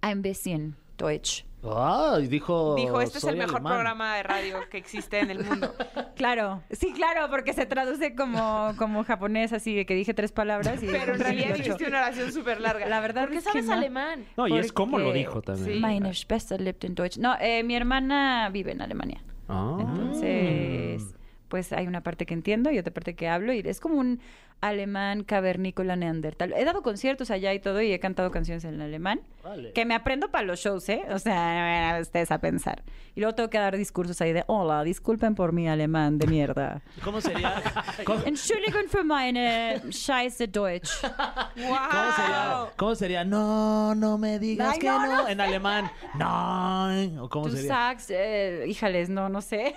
Ein bisschen Deutsch. Ay, dijo. Dijo, este es el "Soy mejor alemán". programa de radio que existe en el mundo. Claro, sí, claro, porque se traduce como, como japonés, así de que dije tres palabras y Pero en realidad 28. dijiste una oración súper larga. La verdad ¿Por qué es que sabes no. alemán? No, y es como lo dijo también. Sí. Meine Schwester lebt in Deutsch. No, eh, mi hermana vive en Alemania. Ah. Entonces, pues hay una parte que entiendo y otra parte que hablo y es como un alemán cavernícola neandertal. He dado conciertos allá y todo y he cantado canciones en alemán Vale. que me aprendo para los shows, ¿eh? O sea, ustedes a pensar. Y luego tengo que dar discursos ahí de, hola, disculpen por mi alemán de mierda. ¿Cómo sería? ¿Cómo, Entschuldigung für meine scheiße Deutsch. ¡Wow! cómo sería? ¿Cómo sería? No, no me digas Ay, que no, no, En alemán. No. ¿O cómo Tú sería? sagst, eh, híjales, no, no sé.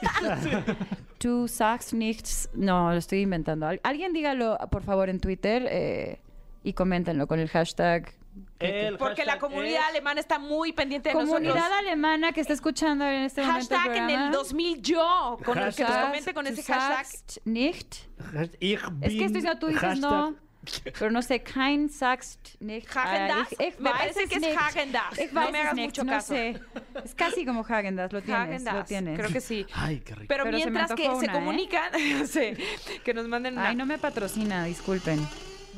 Tú sagst nichts. No, lo estoy inventando. Al- Alguien dígalo, por favor, en Twitter eh, y coméntenlo con el hashtag. El Porque la comunidad es- alemana está muy pendiente de Comunidad nosotros. alemana que está escuchando en este momento. el Hashtag en el programa. 2000 yo. Con el que nos comente con ese hashtag. nicht. Ich Es que bin- estoy diciendo, tú dices hashtag- no. Pero no sé, kein sagst nicht. Häagen-Dazs. Ah, ich- ich Me parece que es nicht. Ich No me hagas nicht, mucho no caso. sé. Es casi como Häagen-Dazs, lo tienes, lo Häagen-Dazs. tienes. Creo que sí. Ay, qué rico. Pero, Pero se me mientras que se ¿eh? comunican, no sé, que nos manden una. Ay, no me patrocina, disculpen.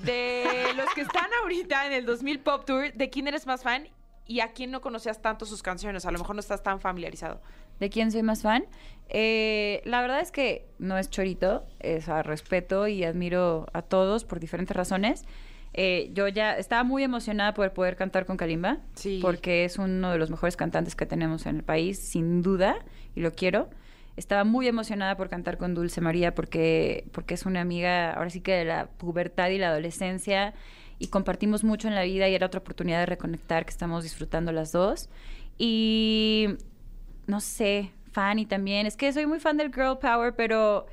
De los que están ahorita en el 2000 Pop Tour, ¿de quién eres más fan? ¿Y a quién no conocías tanto sus canciones? A lo mejor no estás tan familiarizado. ¿De quién soy más fan? Eh, la verdad es que no es chorito, es a respeto y admiro a todos por diferentes razones. Eh, yo ya estaba muy emocionada por poder cantar con Kalimba, Sí. porque es uno de los mejores cantantes que tenemos en el país, sin duda, y lo quiero. Estaba muy emocionada por cantar con Dulce María porque, porque es una amiga, ahora sí que de la pubertad y la adolescencia, y compartimos mucho en la vida y era otra oportunidad de reconectar que estamos disfrutando las dos. Y no sé, fan y también. Es que soy muy fan del Girl Power, pero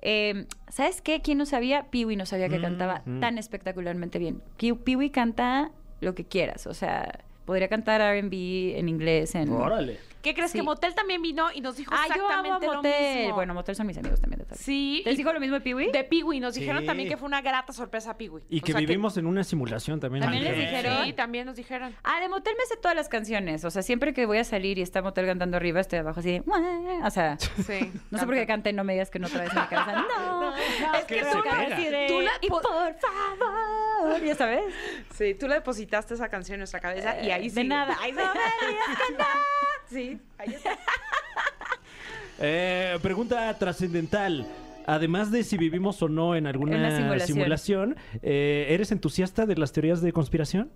eh, ¿sabes qué? ¿Quién no sabía? Peewee no sabía que cantaba Mm. tan espectacularmente bien. Pee- Peewee canta lo que quieras, o sea, podría cantar R&B en inglés, en... Órale. ¿Qué crees? Sí. Que Motel también vino y nos dijo Ah, yo amo a exactamente lo Motel. mismo. Bueno, Motel son mis amigos también de la. Sí. ¿Les y- digo lo mismo de Peewee? De Peewee. Nos dijeron también que fue una grata sorpresa Peewee. Y O que sea, vivimos en una simulación también. ¿También les dijeron? Sí, también nos dijeron. Ah, de Motel me sé todas las canciones. O sea, siempre que voy a salir y está Motel cantando arriba, estoy abajo así. O sea, Sí. no sé por qué cante, no me digas que no traes en mi cabeza. No, es que tú la- tú la y po- por favor, ya sabes. Sí, tú le depositaste esa canción en nuestra cabeza y ahí sí. De nada. Ay, no me digas que no. Sí, ahí está. Eh, pregunta trascendental. Además de si vivimos o no en alguna En una simulación. simulación, eh, ¿eres entusiasta de las teorías de conspiración?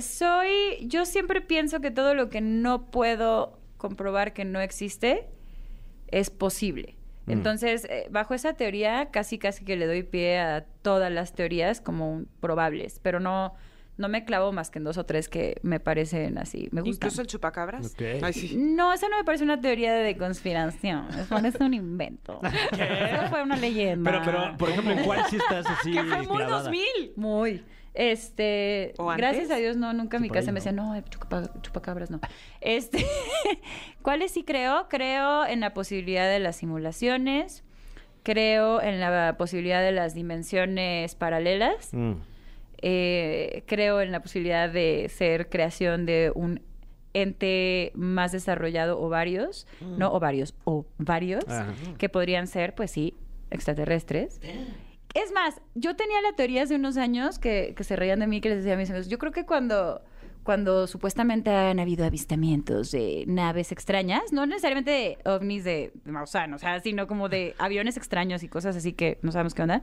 Soy, yo siempre pienso que todo lo que no puedo comprobar que no existe es posible. Mm. Entonces, eh, bajo esa teoría, casi casi que le doy pie a todas las teorías como probables, pero no, no me clavo más que en dos o tres que me parecen así, me gustan. Incluso el chupacabras. Ok. Ay, sí. No, eso no me parece una teoría de conspiración. Eso es un invento. Eso fue una leyenda. Pero, pero, por ejemplo, ¿en cuál sí estás así Que fue muy clavada? 2000. Muy. Este, gracias a Dios, no, nunca en mi casa me ¿no? decían, no, chupa- chupacabras, no. Este, ¿cuáles sí creo? Creo en la posibilidad de las simulaciones, creo en la posibilidad de las dimensiones paralelas, Mm. Eh, creo en la posibilidad de ser creación de un ente más desarrollado o varios, no o varios, o varios, Ajá. que podrían ser, pues sí, extraterrestres. Es más, yo tenía la teoría hace unos años que, que se reían de mí, que les decía a mis amigos, yo creo que cuando, cuando supuestamente han habido avistamientos de naves extrañas, no necesariamente de ovnis de, de Maussan, o sea, sino como de aviones extraños y cosas así que no sabemos qué onda,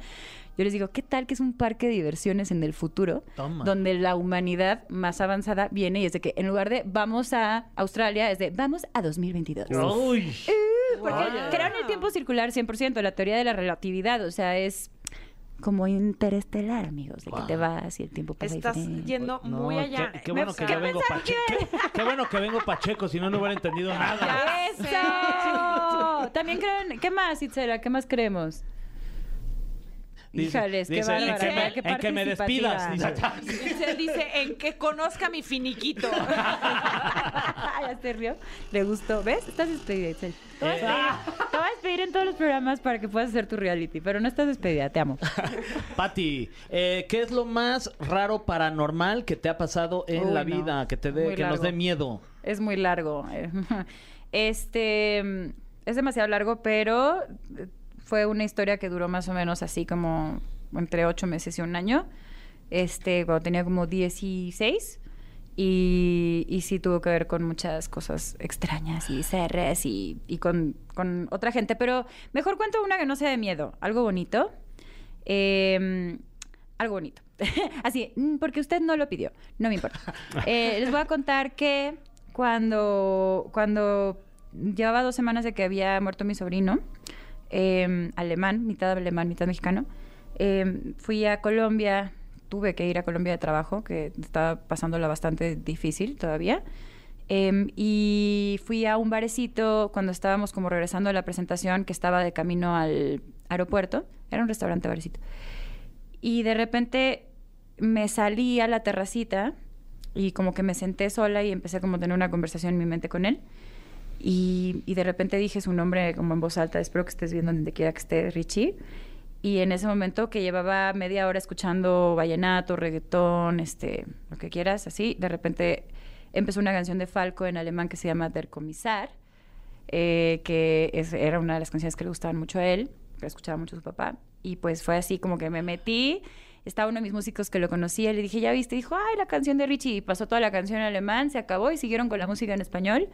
yo les digo, ¿qué tal que es un parque de diversiones en el futuro? Toma. Donde la humanidad más avanzada viene y es de que en lugar de vamos a Australia, es de vamos a 2022. Uy. Porque Vaya. creo en el tiempo circular 100%, la teoría de la relatividad, o sea, es como interestelar, amigos, de que te vas y el tiempo pasa Estás diferente. yendo No, muy allá. Qué, qué bueno que ¿qué yo vengo pacheco. Qué, qué bueno que vengo pacheco, si no, no hubiera entendido nada. Ya ¡Eso! También creo en... ¿Qué más, Itzela? ¿Qué más creemos? Dice- Híjales, qué dice, en bárbara, que me- qué en que me despidas. dice. Dice, dice, en que conozca mi finiquito. ya se rió. Le gustó. ¿Ves? Estás despedida, Itzel. Te voy a Eh. despedir. Te voy a despedir pedir en todos los programas para que puedas hacer tu reality, pero no estás despedida, te amo. Pati, eh, ¿qué es lo más raro paranormal que te ha pasado en Uy, la no. vida? Que te dé, que nos dé miedo. Es muy largo. eh. Este mm, es demasiado largo, pero fue una historia que duró más o menos así como entre ocho meses y un año. Este, cuando tenía como 16. Y, y sí tuvo que ver con muchas cosas extrañas y CRs y, y con, con otra gente. Pero mejor cuento una que no sea de miedo, algo bonito. Em, algo bonito. Así, mm, porque usted no lo pidió, no me importa. Eh, les voy a contar que cuando, cuando llevaba dos semanas de que había muerto mi sobrino, em, alemán, mitad alemán, mitad mexicano, em, fui a Colombia, tuve que ir a Colombia de trabajo, que estaba pasándola bastante difícil todavía. Em, y fui a un barecito cuando estábamos como regresando a la presentación, que estaba de camino al aeropuerto. Era un restaurante barecito. Y de repente me salí a la terracita y como que me senté sola y empecé como a tener una conversación en mi mente con él. Y, y de repente dije su nombre como en voz alta, espero que estés viendo donde quiera que esté Richie. Y en ese momento que llevaba media hora escuchando vallenato, reggaetón, este, lo que quieras, así, de repente empezó una canción de Falco en alemán que se llama Der Kommissar, eh, que era una de las canciones que le gustaban mucho a él, que escuchaba mucho a su papá. Y pues fue así como que me metí, estaba uno de mis músicos que lo conocía, le dije, ¿ya viste? Y dijo, ay, la canción de Richie. Y pasó toda la canción en alemán, se acabó y siguieron con la música en español.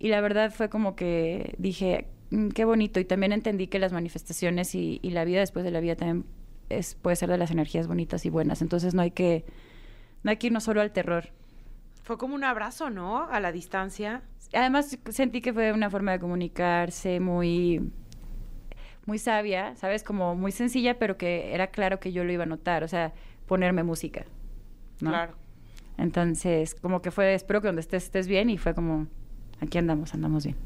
Y la verdad fue como que dije, "Mm, qué bonito. Y también entendí que las manifestaciones y, y la vida después de la vida también es, puede ser de las energías bonitas y buenas. Entonces no hay que, no hay que irnos solo al terror. Fue como un abrazo, ¿no? A la distancia. Además sentí que fue una forma de comunicarse muy muy sabia, ¿sabes? Como muy sencilla, pero que era claro que yo lo iba a notar, o sea, ponerme música. ¿no? Claro. Entonces, como que fue, espero que donde estés estés bien y fue como, aquí andamos, andamos bien.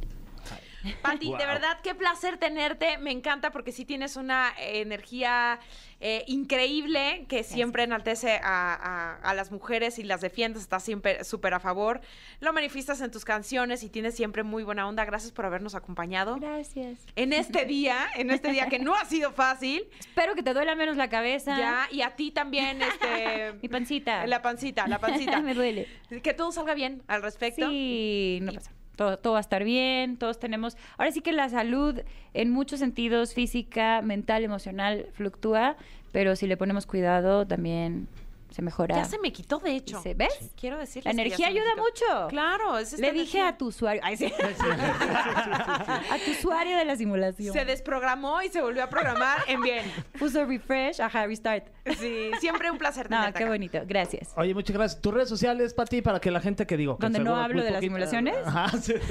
Pati, de verdad, qué placer tenerte. Me encanta porque sí tienes una eh, energía eh, increíble que siempre enaltece a, a- a las mujeres y las defiendes. Estás siempre súper a favor. Lo manifiestas en tus canciones y tienes siempre muy buena onda. Gracias por habernos acompañado. Gracias. En este día, en este día que no ha sido fácil. Espero que te duela menos la cabeza. Ya, y a ti también, este. Mi pancita. La pancita, la pancita. Me duele. Que todo salga bien al respecto. Sí, no pasa. Todo, todo va a estar bien, todos tenemos... Ahora sí que la salud en muchos sentidos, física, mental, emocional, fluctúa, pero si le ponemos cuidado también se mejora. Ya se me quitó, de hecho. Sí, ¿ves? Quiero decirles La energía se ayuda mucho. Claro, es Le dije energía. a tu usuario... Ay, sí. a tu usuario de la simulación. Se desprogramó y se volvió a programar en bien. Puso refresh, ajá, restart. Sí, siempre un placer No, tenerte qué acá. bonito. Gracias. Oye, muchas gracias. Tus redes sociales, Pati, para que la gente que digo. ¿Donde no hablo de las simulaciones? Ajá, sí.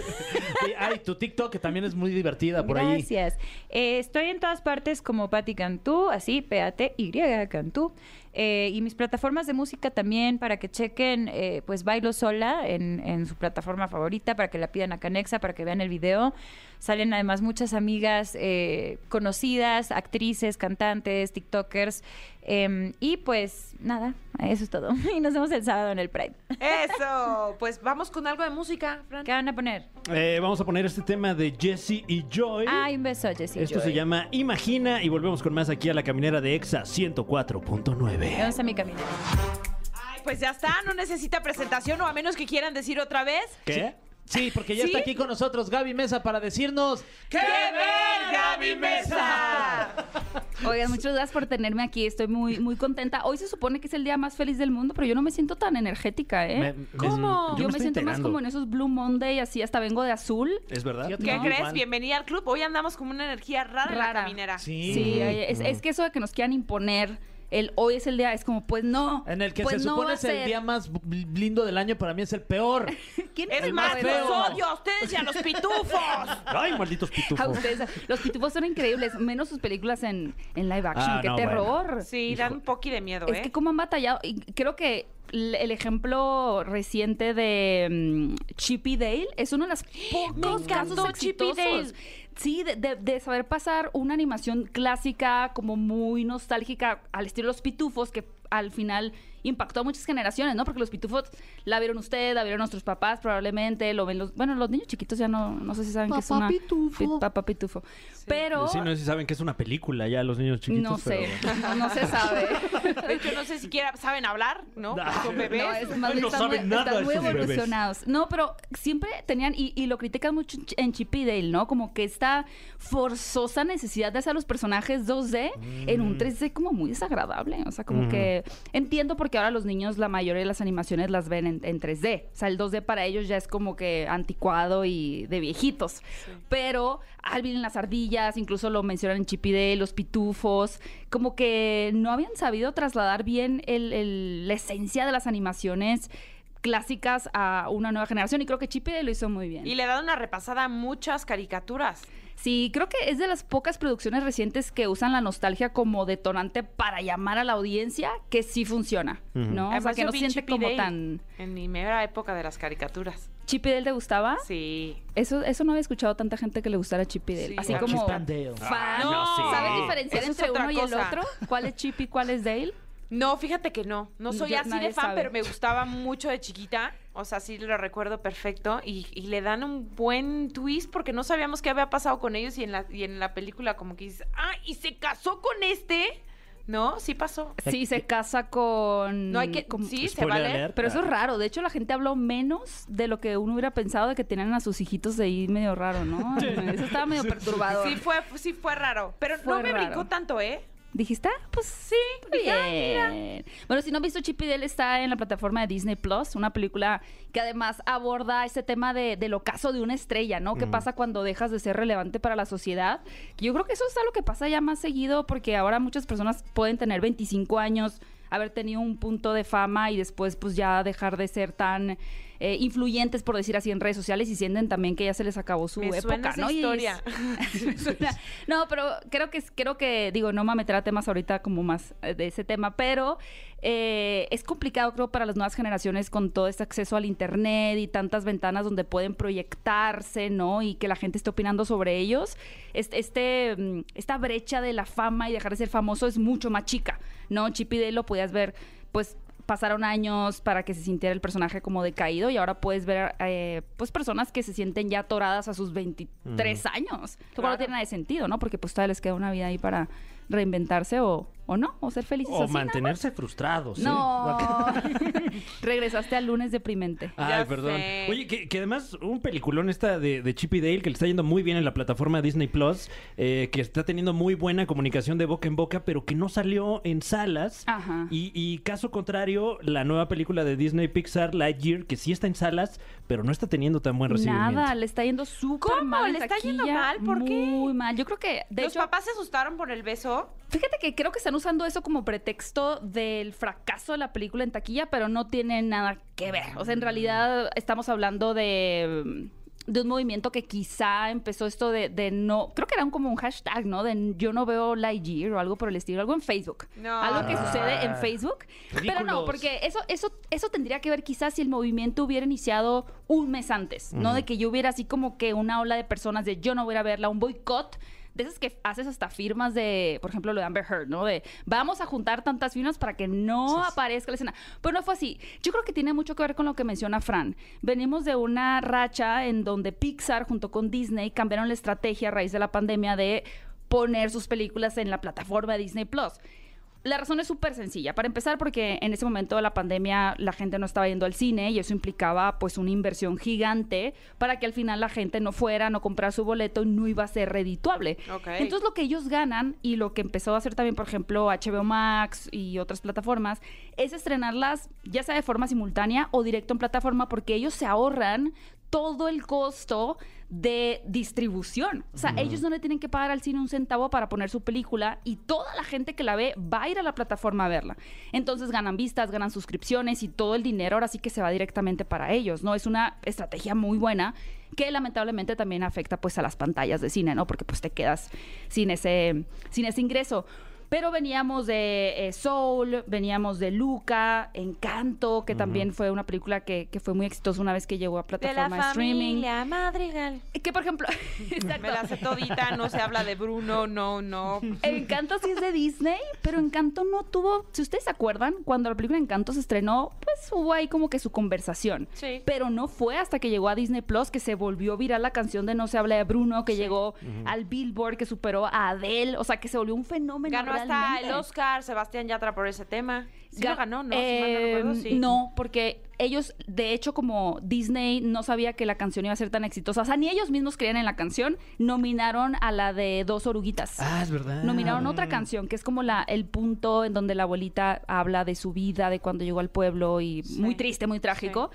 Y, ay, tu TikTok, que también es muy divertida por ahí. Gracias. Eh, estoy en todas partes como Patti Cantú, así, P-A-T-Y Cantú. Eh, y mis plataformas de música también para que chequen, eh, pues Bailo Sola en, en su plataforma favorita, para que la pidan a Canexa, para que vean el video. Salen además muchas amigas eh, conocidas, actrices, cantantes, TikTokers. Em, y pues nada, eso es todo. Y nos vemos el sábado en el Pride. Eso, pues vamos con algo de música, Fran. ¿Qué van a poner? Eh, vamos a poner este tema de Jesse y Joy. Ay, un beso, Jessie. Esto se Joy. llama Imagina y volvemos con más aquí a la caminera de EXA 104.9. ¿Dónde está mi camino? Ay, pues ya está, no necesita presentación o a menos que quieran decir otra vez. ¿Qué? Sí, porque ya ¿Sí? está aquí con nosotros Gaby Mesa para decirnos. ¡Qué ver, Gaby Mesa! Oigan, muchas gracias por tenerme aquí. Estoy muy, muy contenta. Hoy se supone que es el día más feliz del mundo, pero yo no me siento tan energética, ¿eh? Me- ¿Cómo? yo, me siento más como en esos Blue Monday, así hasta vengo de azul. ¿Es verdad? ¿Qué No, crees? igual. Bienvenida al club. Hoy andamos con una energía rara, en la Rara. caminera. Sí. Sí, es, es que eso de que nos quieran imponer el hoy es el día, es como, pues no. En el que pues se no supone va a es el día más lindo del año, para mí es el peor. ¿Quién Es el más, más los odio a ustedes y a los pitufos. Ay, malditos A pitufos. ustedes, los pitufos son increíbles, menos sus películas en, en live action. Ah, ¡Qué no, terror! Sí, dan un poqui de miedo, Es ¿eh? que cómo han batallado. Y creo que el ejemplo reciente de mm, Chippy Dale es uno de los pocos casos Chip y exitosos. Dale. Sí, de, de- de saber pasar una animación clásica, como muy nostálgica, al estilo Los Pitufos, que al final impactó a muchas generaciones, ¿no? Porque los pitufos la vieron usted, la vieron nuestros papás probablemente, lo ven los... Bueno, los niños chiquitos ya no, no sé si saben que es una... pitufo. Pi- Papá pitufo. Pero... Sí, no sé si saben que es una película ya los niños chiquitos. No sé, pero- no, no se sabe. De hecho, no sé siquiera saben hablar, ¿no? Son bebés. No, es más no están saben muy, nada están muy bebés. evolucionados. No, pero siempre tenían, y, y lo critican mucho en Ch- en Chip y Dale, ¿no? Como que esta forzosa necesidad de hacer los personajes 2D en Mm. un 3D como muy desagradable. O sea, como que entiendo porque ahora los niños la mayoría de las animaciones las ven en, en 3D. O sea, el 2D para ellos ya es como que anticuado y de viejitos. Pero Alvin en las ardillas, incluso lo mencionan en Chip y Dale, los pitufos, como que no habían sabido trasladar bien el- el- la esencia de las animaciones clásicas a una nueva generación y creo que Chip y Dale lo hizo muy bien. Y le dan una repasada a muchas caricaturas. Sí, creo que es de las pocas producciones recientes que usan la nostalgia como detonante para llamar a la audiencia que sí funciona, ¿no? o sea, Además, que no siente como Dale tan... En mi mera época de las caricaturas. ¿Chip y Dale te gustaba? Sí. Eso, eso no había escuchado tanta gente que le gustara Chip y Dale. Sí, Así como... fan. no, sí. ¿Sabes diferenciar Eso entre uno y el otro? ¿Cuál es Chip y cuál es Dale? No, fíjate que no. No soy Yo- así de fan, sabe. pero me gustaba mucho de chiquita. O sea, sí lo recuerdo perfecto. Y, y le dan un buen twist porque no sabíamos qué había pasado con ellos. Y en la, y en la película, como que dices, ah, y se casó con este. No, sí pasó. Sí, se casa con... No hay que. con- Sí, se vale. alert. Pero eso es raro. De hecho, la gente habló menos de lo que uno hubiera pensado de que tenían a sus hijitos de ahí medio raro, ¿no? Eso estaba medio perturbador. Sí fue, sí fue raro. Pero Fue no me raro. brincó tanto, ¿eh? ¿Dijiste? Ah, Pues sí, bien. Bueno, si no han visto Chip y Dale, está en la plataforma de Disney Plus, una película que además aborda ese tema de, del ocaso de una estrella, ¿no? ¿Qué pasa cuando dejas de ser relevante para la sociedad? Que yo creo que eso es algo que pasa ya más seguido porque ahora muchas personas pueden tener 25 años, haber tenido un punto de fama y después pues ya dejar de ser tan eh, influyentes, por decir así, en redes sociales y sienten también que ya se les acabó su Me época, suena esa ¿no? Historia. suena- No, pero creo que creo que digo, no me voy a meter a temas ahorita como más eh, de ese tema, pero eh, es complicado creo para las nuevas generaciones con todo este acceso al internet y tantas ventanas donde pueden proyectarse, ¿no? Y que la gente esté opinando sobre ellos. Este, mm, esta brecha de la fama y dejar de ser famoso es mucho más chica, ¿no? Chip y Dale lo podías ver, pues pasaron años para que se sintiera el personaje como decaído y ahora puedes ver eh, pues personas que se sienten ya atoradas a sus 23 años. Lo cual no tiene nada de sentido, ¿no? Porque pues todavía les queda una vida ahí para reinventarse o, o no, o ser felices O así, mantenerse frustrados. ¿sí? No. Regresaste al lunes deprimente. Ay, Ya perdón. sé. Oye, que, que además un peliculón esta de, de Chip y Dale que le está yendo muy bien en la plataforma Disney Plus, eh, que está teniendo muy buena comunicación de boca en boca, pero que no salió en salas. Ajá. Y, y caso contrario, la nueva película de Disney Pixar, Lightyear, que sí está en salas, pero no está teniendo tan buen recibimiento. Nada, le está yendo súper ¿Cómo? mal. ¿Le está yendo mal? ¿Por qué? Muy mal. Yo creo que, de ¿Los hecho, papás se asustaron por el beso? Fíjate que creo que están usando eso como pretexto del fracaso de la película en taquilla, pero no tiene nada que ver. O sea, en realidad estamos hablando de, de un movimiento que quizá empezó esto de, de no, creo que era un, como un hashtag, ¿no? De yo no veo Lightyear o algo por el estilo, algo en Facebook. No. Algo que sucede en Ah, Facebook. Pero no, porque eso, eso, eso tendría que ver quizás si el movimiento hubiera iniciado un mes antes, ¿no? De que yo hubiera así como que una ola de personas de yo no voy a verla, un boicot. De esas que haces hasta firmas de, por ejemplo, lo de Amber Heard, ¿no? De vamos a juntar tantas firmas para que no aparezca la escena. Pero no fue así. Yo creo que tiene mucho que ver con lo que menciona Fran. Venimos de una racha en donde Pixar junto con Disney cambiaron la estrategia a raíz de la pandemia de poner sus películas en la plataforma de Disney Plus. La razón es súper sencilla. Para empezar, porque en ese momento de la pandemia la gente no estaba yendo al cine y eso implicaba pues una inversión gigante para que al final la gente no fuera, no comprara su boleto y no iba a ser redituable. Entonces lo que ellos ganan y lo que empezó a hacer también, por ejemplo, HBO Max y otras plataformas, es estrenarlas ya sea de forma simultánea o directo en plataforma porque ellos se ahorran todo el costo de distribución. O sea, ellos no le tienen que pagar al cine un centavo para poner su película y toda la gente que la ve va a ir a la plataforma a verla. Entonces ganan vistas, ganan suscripciones y todo el dinero ahora sí que se va directamente para ellos, ¿no? Es una estrategia muy buena que lamentablemente también afecta pues a las pantallas de cine, ¿no? Porque pues te quedas sin ese, sin ese ingreso. Pero veníamos de eh, Soul, veníamos de Luca, Encanto, que también fue una película que, que fue muy exitosa una vez que llegó a De la plataforma de streaming. familia Madrigal. Que por ejemplo. Me la sé todita, no se habla de Bruno, no, no. Encanto sí es de Disney, pero Encanto no tuvo, si ustedes se acuerdan, cuando la película Encanto se estrenó, pues hubo ahí como que su conversación. Sí. Pero no fue hasta que llegó a Disney Plus que se volvió viral la canción de No se habla de Bruno, que llegó al Billboard, que superó a Adele, o sea, que se volvió un fenómeno Ganó realmente. el Oscar Sebastián Yatra por ese tema. Sí Ga- lo ganó, ¿no? Si no recuerdo, sí. no, porque ellos, de hecho, como Disney no sabía que la canción iba a ser tan exitosa, o sea, ni ellos mismos creían en la canción, nominaron a la de Dos Oruguitas. Ah, es verdad. Nominaron otra canción que es como la el punto en donde la abuelita habla de su vida, de cuando llegó al pueblo y muy triste, muy trágico.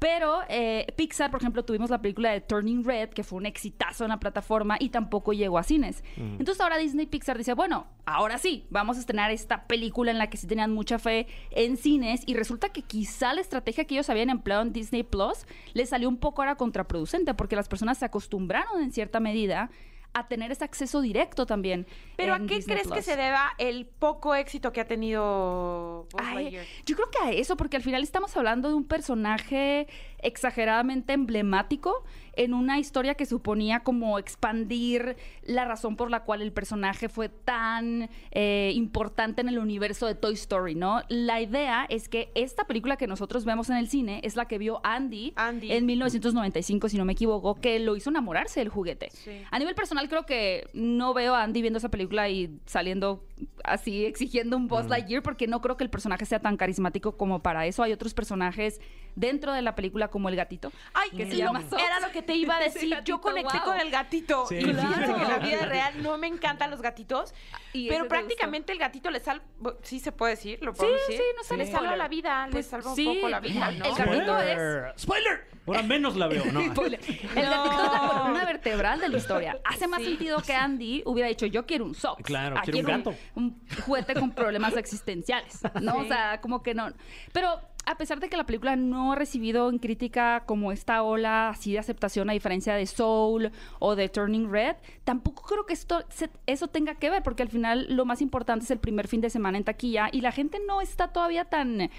Pero eh, Pixar, por ejemplo, tuvimos la película de Turning Red, que fue un exitazo en la plataforma y tampoco llegó a cines. Entonces ahora Disney Pixar dice, bueno, ahora sí, vamos a estrenar esta película en la que sí tenían mucha fe en cines y resulta que quizá la estrategia que ellos habían empleado en Disney Plus les salió un poco ahora contraproducente porque las personas se acostumbraron en cierta medida a tener ese acceso directo también. Pero ¿a qué Disney crees que se deba el poco éxito que ha tenido Ay, yo creo que a eso, porque al final estamos hablando de un personaje exageradamente emblemático en una historia que suponía como expandir la razón por la cual el personaje fue tan eh, importante en el universo de Toy Story, ¿no? La idea es que esta película que nosotros vemos en el cine es la que vio Andy, Andy. en 1995, si no me equivoco, que lo hizo enamorarse del juguete. Sí. A nivel personal creo que no veo a Andy viendo esa película y saliendo así exigiendo un Buzz Lightyear porque no creo que el personaje sea tan carismático como para eso. Hay otros personajes dentro de la película como el gatito. Ay, que se llama era lo que te iba a decir. Yo conecté wow. con el gatito. Sí. y Claro. que en la vida real no me encantan los gatitos. Y pero prácticamente el gatito le salva. Sí se puede decir, lo Sí, puedo sí, decir. no sale Le salva la vida, le Pues salva un sí, poco la vida, ¿no? el gatito es... ¡Spoiler! Ahora menos la veo, ¿no? Spoiler. El No. gatito es la columna vertebral de la historia. Hace más Sí. sentido que Andy hubiera dicho, yo quiero un Sox. Claro, Ah, quiero un gato. Un, juguete con problemas existenciales, ¿no? O Sí. sea, como que no. Pero a pesar de que la película no ha recibido en crítica como esta ola así de aceptación a diferencia de Soul o de Turning Red, tampoco creo que esto se- eso tenga que ver porque al final lo más importante es el primer fin de semana en taquilla y la gente no está todavía tan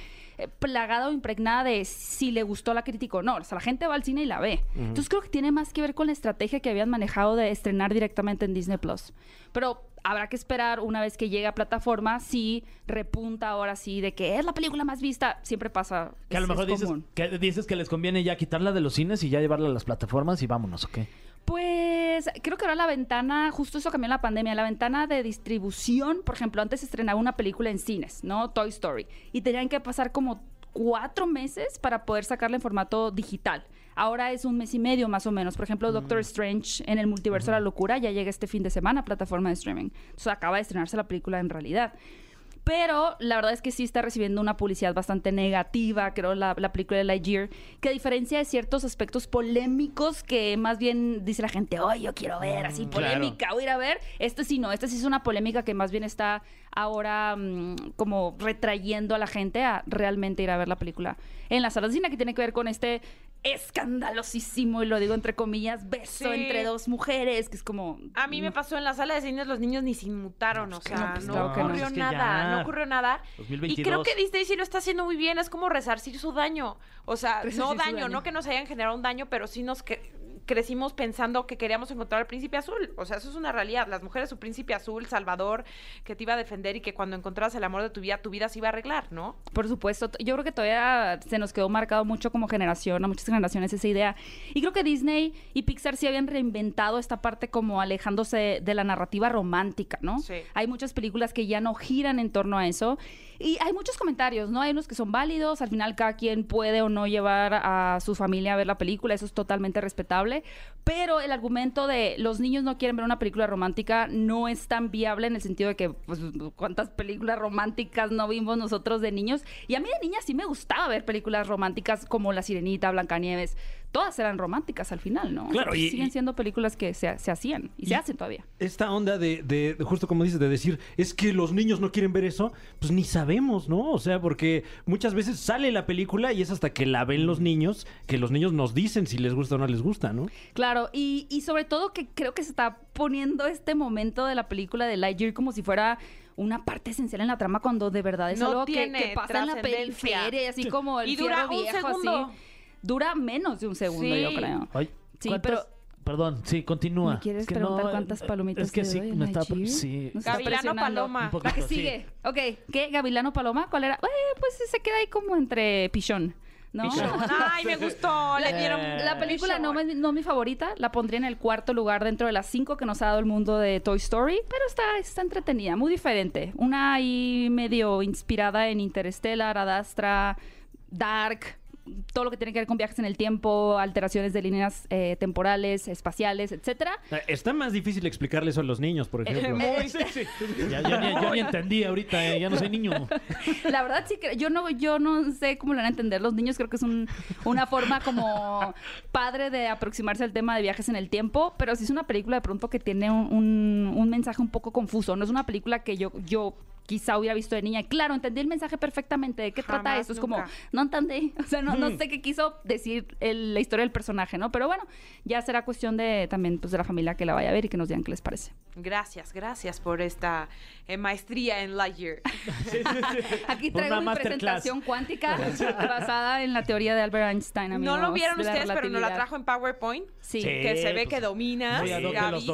plagada o impregnada de si le gustó la crítica o no. O sea, la gente va al cine y la ve. Entonces creo que tiene más que ver con la estrategia que habían manejado de estrenar directamente en Disney Plus. Pero habrá que esperar una vez que llegue a plataforma si repunta ahora sí de que es la película más vista. Siempre pasa. Que a lo mejor es dices que, dices que les conviene ya quitarla de los cines y ya llevarla a las plataformas y vámonos, ¿ok? Pues creo que ahora la ventana, justo eso cambió en la pandemia, la ventana de distribución, por ejemplo, antes se estrenaba una película en cines, ¿no? Toy Story, y tenían que pasar como cuatro meses para poder sacarla en formato digital. Ahora es un mes y medio más o menos. Por ejemplo, Doctor Strange en el multiverso de la locura ya llega este fin de semana a plataforma de streaming. Entonces acaba de estrenarse la película en realidad. Pero la verdad es que sí está recibiendo una publicidad bastante negativa, creo, la, la película de Lightyear, que a diferencia de ciertos aspectos polémicos que más bien dice la gente, oh, yo quiero ver así polémica, voy a ir a ver, este sí no, esta sí es una polémica que más bien está ahora mm, como retrayendo a la gente a realmente ir a ver la película en la sala de cine, que tiene que ver con este escandalosísimo, y lo digo entre comillas, beso Sí. entre dos mujeres, que es como... A mí me pasó en la sala de cines, los niños ni se inmutaron, o que sea, no, pues no, claro que no. ocurrió Es que nada, ya. no ocurrió nada. Y 2022. creo que Disney sí lo está haciendo muy bien, es como resarcir su daño. O sea, Resarcir no daño, daño. no que nos hayan generado un daño, pero sí nos que- crecimos pensando que queríamos encontrar al príncipe azul. O sea, eso es una realidad. Las mujeres, su príncipe azul, Salvador, que te iba a defender y que cuando encontraras el amor de tu vida, tu vida se iba a arreglar, ¿no? Por supuesto, yo creo que todavía se nos quedó marcado mucho como generación, a muchas generaciones esa idea. Y creo que Disney y Pixar sí habían reinventado esta parte como alejándose de la narrativa romántica, ¿no? Sí. Hay muchas películas que ya no giran en torno a eso. Y hay muchos comentarios, ¿no? Hay unos que son válidos, al final cada quien puede o no llevar a su familia a ver la película, eso es totalmente respetable. Pero el argumento de los niños no quieren ver una película romántica no es tan viable en el sentido de que, pues, ¿cuántas películas románticas no vimos nosotros de niños? Y a mí de niña sí me gustaba ver películas románticas como La Sirenita, Blancanieves. Todas eran románticas al final, ¿no? Claro, y- siguen siendo películas que se, se hacían y, se hacen todavía. Esta onda de, de- de justo como dices, de decir, es que los niños no quieren ver eso, pues ni sabemos, ¿no? O sea, porque muchas veces sale la película y es hasta que la ven los niños, que los niños nos dicen si les gusta o no les gusta, ¿no? Claro, y, y sobre todo que creo que se está poniendo este momento de la película de Lightyear como si fuera una parte esencial en la trama cuando de verdad es No algo que, tiene que pasa en la periferia, y así como el Y dura un viejo, segundo. así. Dura menos de un segundo, Sí. yo creo. Ay, Sí, ¿cuántas- pero- Perdón, sí, continúa. ¿Me quieres Es que preguntar no, cuántas palomitas Es que te sí, doy, me está... Sí. Nos Gavilano. Paloma. Poquito, La que sí. sigue. Ok, ¿qué? ¿Gavilano Paloma? ¿Cuál era? Eh, pues se queda ahí como entre pichón. ¿No? Ay, me gustó. Le dieron La película no es no es mi favorita, la pondría en el cuarto lugar dentro de las cinco que nos ha dado el mundo de Toy Story, pero está, está entretenida, muy diferente. Una ahí medio inspirada en Interstellar, Adastra, Dark, todo lo que tiene que ver con viajes en el tiempo, alteraciones de líneas eh, temporales, espaciales, etcétera. Eh, Está más difícil explicarle eso a los niños, por ejemplo. Ya, ya ni, yo ni entendí ahorita, eh, ya no soy niño. La verdad sí que yo no, yo no sé cómo lo van a entender los niños. Creo que es un- una forma como padre de aproximarse al tema de viajes en el tiempo, pero sí es una película de pronto que tiene un, un- un mensaje un poco confuso. No es una película que yo, yo quizá hubiera visto de niña. Y Claro, entendí el mensaje perfectamente. ¿De qué trata eso? Es como, no entendí. O sea, no, no sé qué quiso decir el- la historia del personaje, ¿no? Pero bueno, ya será cuestión de también pues, de la familia que la vaya a ver y que nos digan qué les parece. Gracias, gracias por esta eh, maestría en Lightyear. Aquí traigo una mi presentación cuántica basada en la teoría de Albert Einstein, No lo vieron ustedes, pero nos la trajo en PowerPoint. Sí. Sí. Que se ve pues, que dominas, Muy ad hoc de Gaby.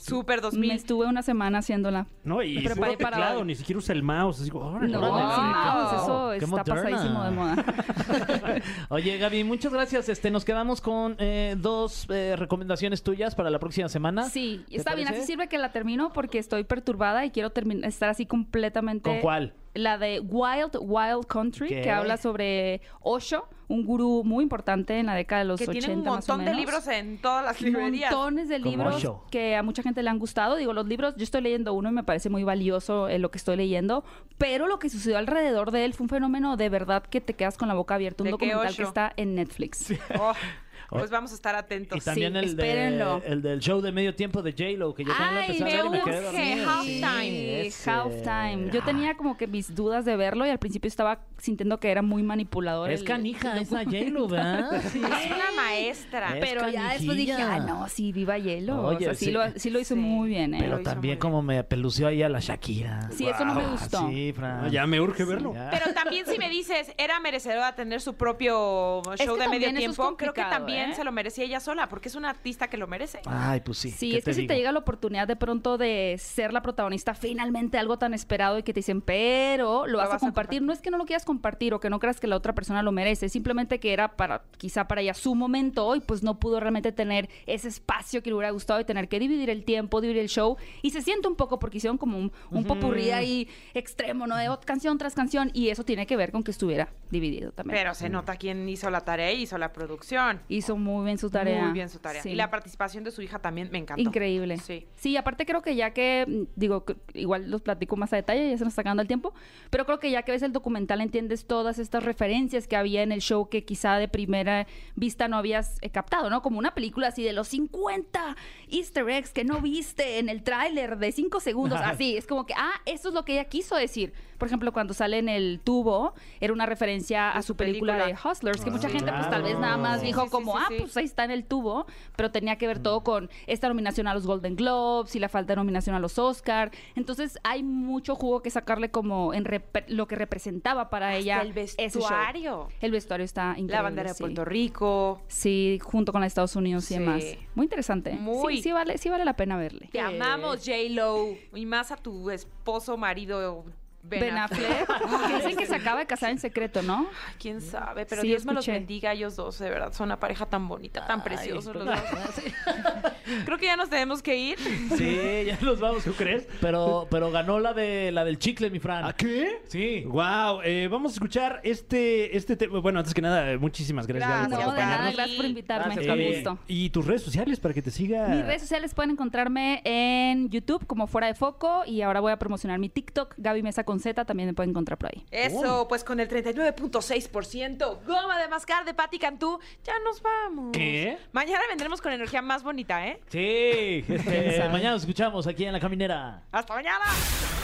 Los 2000 Super Me 2000. estuve una semana haciéndola. No, y Me preparé puro para teclado, hoy. ni siquiera usa el mouse. Así, órale, No, Wow. mouse, eso está moderna. pasadísimo de moda. Oye, Gaby, muchas gracias. Este, nos quedamos con eh, dos eh, recomendaciones tuyas para la próxima semana. Sí, ¿Te está bien, parece? así sirve que la termino porque estoy perturbada y quiero estar así completamente... ¿Con cuál? La de Wild Wild Country, ¿Qué? que habla sobre Osho, un gurú muy importante en la década de los Que 80 tienen un más o montón de libros en todas las librerías. montones de libros que a mucha gente le han gustado. Digo, los libros, yo estoy leyendo uno y me parece muy valioso eh, lo que estoy leyendo, pero lo que sucedió alrededor de él fue un fenómeno de verdad que te quedas con la boca abierta. Un ¿De qué documental que está en Netflix. Oh, pues vamos a estar atentos. Y también Sí, el, de, el del show de medio tiempo de J-Lo, que yo también lo Ay, empecé a ver y me quedé. Halftime. Sí. Halftime. Yo tenía como que mis dudas de verlo y al principio estaba sintiendo que era muy manipulador. Es el- canija, esa J-Lo, ¿verdad? Sí. Es una maestra. Es Pero ya después dije, canijilla. ah, no, sí, viva. Oye, o sea, sí, sí. lo, sí lo hizo Sí. muy bien, ¿eh? Pero también como me pelució ahí a la Shakira. Sí, eso no me gustó. Sí, Fran. Ya me urge verlo. Ya. Pero también si me dices, era merecedora tener su propio Es show que de medio también tiempo, creo que complicado, también ¿eh? se lo merecía ella sola, porque es una artista que lo merece. Ay, pues sí. Sí, ¿qué es que si te llega la oportunidad de pronto de ser la protagonista, finalmente algo tan esperado y que te dicen, pero lo vas, vas a a compartir. No es que no lo quieras compartir o que no creas que la otra persona lo merece, simplemente que era para, quizá para ella su momento y pues no pudo realmente tener ese espacio que le hubiera gustado y tener que dividir el tiempo, dividir el show. Y se siente un poco porque hicieron como un, un popurrí ahí extremo, ¿no? De canción tras canción y eso tiene que ver con que estuviera dividido también. Pero se nota quién hizo la tarea y hizo la producción. Hizo muy bien su tarea. Muy bien su tarea. Sí. Y la participación de su hija también me encantó. Increíble. Sí. Sí, aparte creo que ya que, mm, digo, igual los platico más a detalle, ya se nos está acabando el tiempo, pero creo que ya que ves el documental entiendes todas estas referencias que había en el show que quizá de primera vista no habías eh, captado, ¿no? Como una película así de los 50 easter eggs que no viste en el tráiler de 5 segundos, así, es como que, ah, eso es lo que ella quiso decir. Por ejemplo, cuando sale en el tubo, era una referencia a su su película, de película. Hustlers, que mucha Ah, gente pues tal vez nada más dijo como, sí, ah, sí. pues ahí está en el tubo, pero tenía que ver todo con esta nominación a los Golden Globes y la falta de nominación a los Oscar. Entonces hay mucho jugo que sacarle como en lo que representaba para ella el vestuario. El vestuario está increíble. La bandera de sí. Puerto Rico. Sí, junto con la de Estados Unidos y demás. Muy interesante. Muy. Sí, sí vale, sí vale la pena verle. Te amamos, J-Lo. Y más a tu esposo, marido, Ben, Ben Affleck. Affleck. que dicen que se acaba de casar en secreto, ¿no? Ay, quién sabe, pero Sí, Dios me los bendiga a ellos dos, de verdad. Son una pareja tan bonita, tan preciosos los dos. Sí. Creo que ya nos tenemos que ir. Sí, ya nos vamos. ¿Tú crees? Pero, pero ganó la de la del chicle, mi Fran. ¿A qué? Sí. Wow, vamos a escuchar este, este tema. Bueno, antes que nada, eh, muchísimas gracias, Gaby, Gracias, por acompañarnos. gracias por invitarme. Gracias, Gaby. gusto. y tus redes sociales para que te siga. Mis redes sociales pueden encontrarme en YouTube como Fuera de Foco y ahora voy a promocionar mi TikTok, Gaby Mesa con Z, también me pueden encontrar por ahí. Eso, pues con el 39.6%. Goma de mascar de Patti Cantú. Ya nos vamos. ¿Qué? Mañana vendremos con energía más bonita, ¿eh? Sí. este, mañana nos escuchamos aquí en La Caminera. ¡Hasta mañana!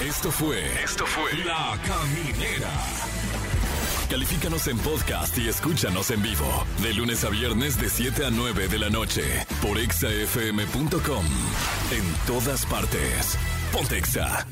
Esto fue. Esto fue. La Caminera. Califícanos en podcast y escúchanos en vivo. De lunes a viernes, de 7 a 9 de la noche. Por exafm.com. En todas partes. Pontexa.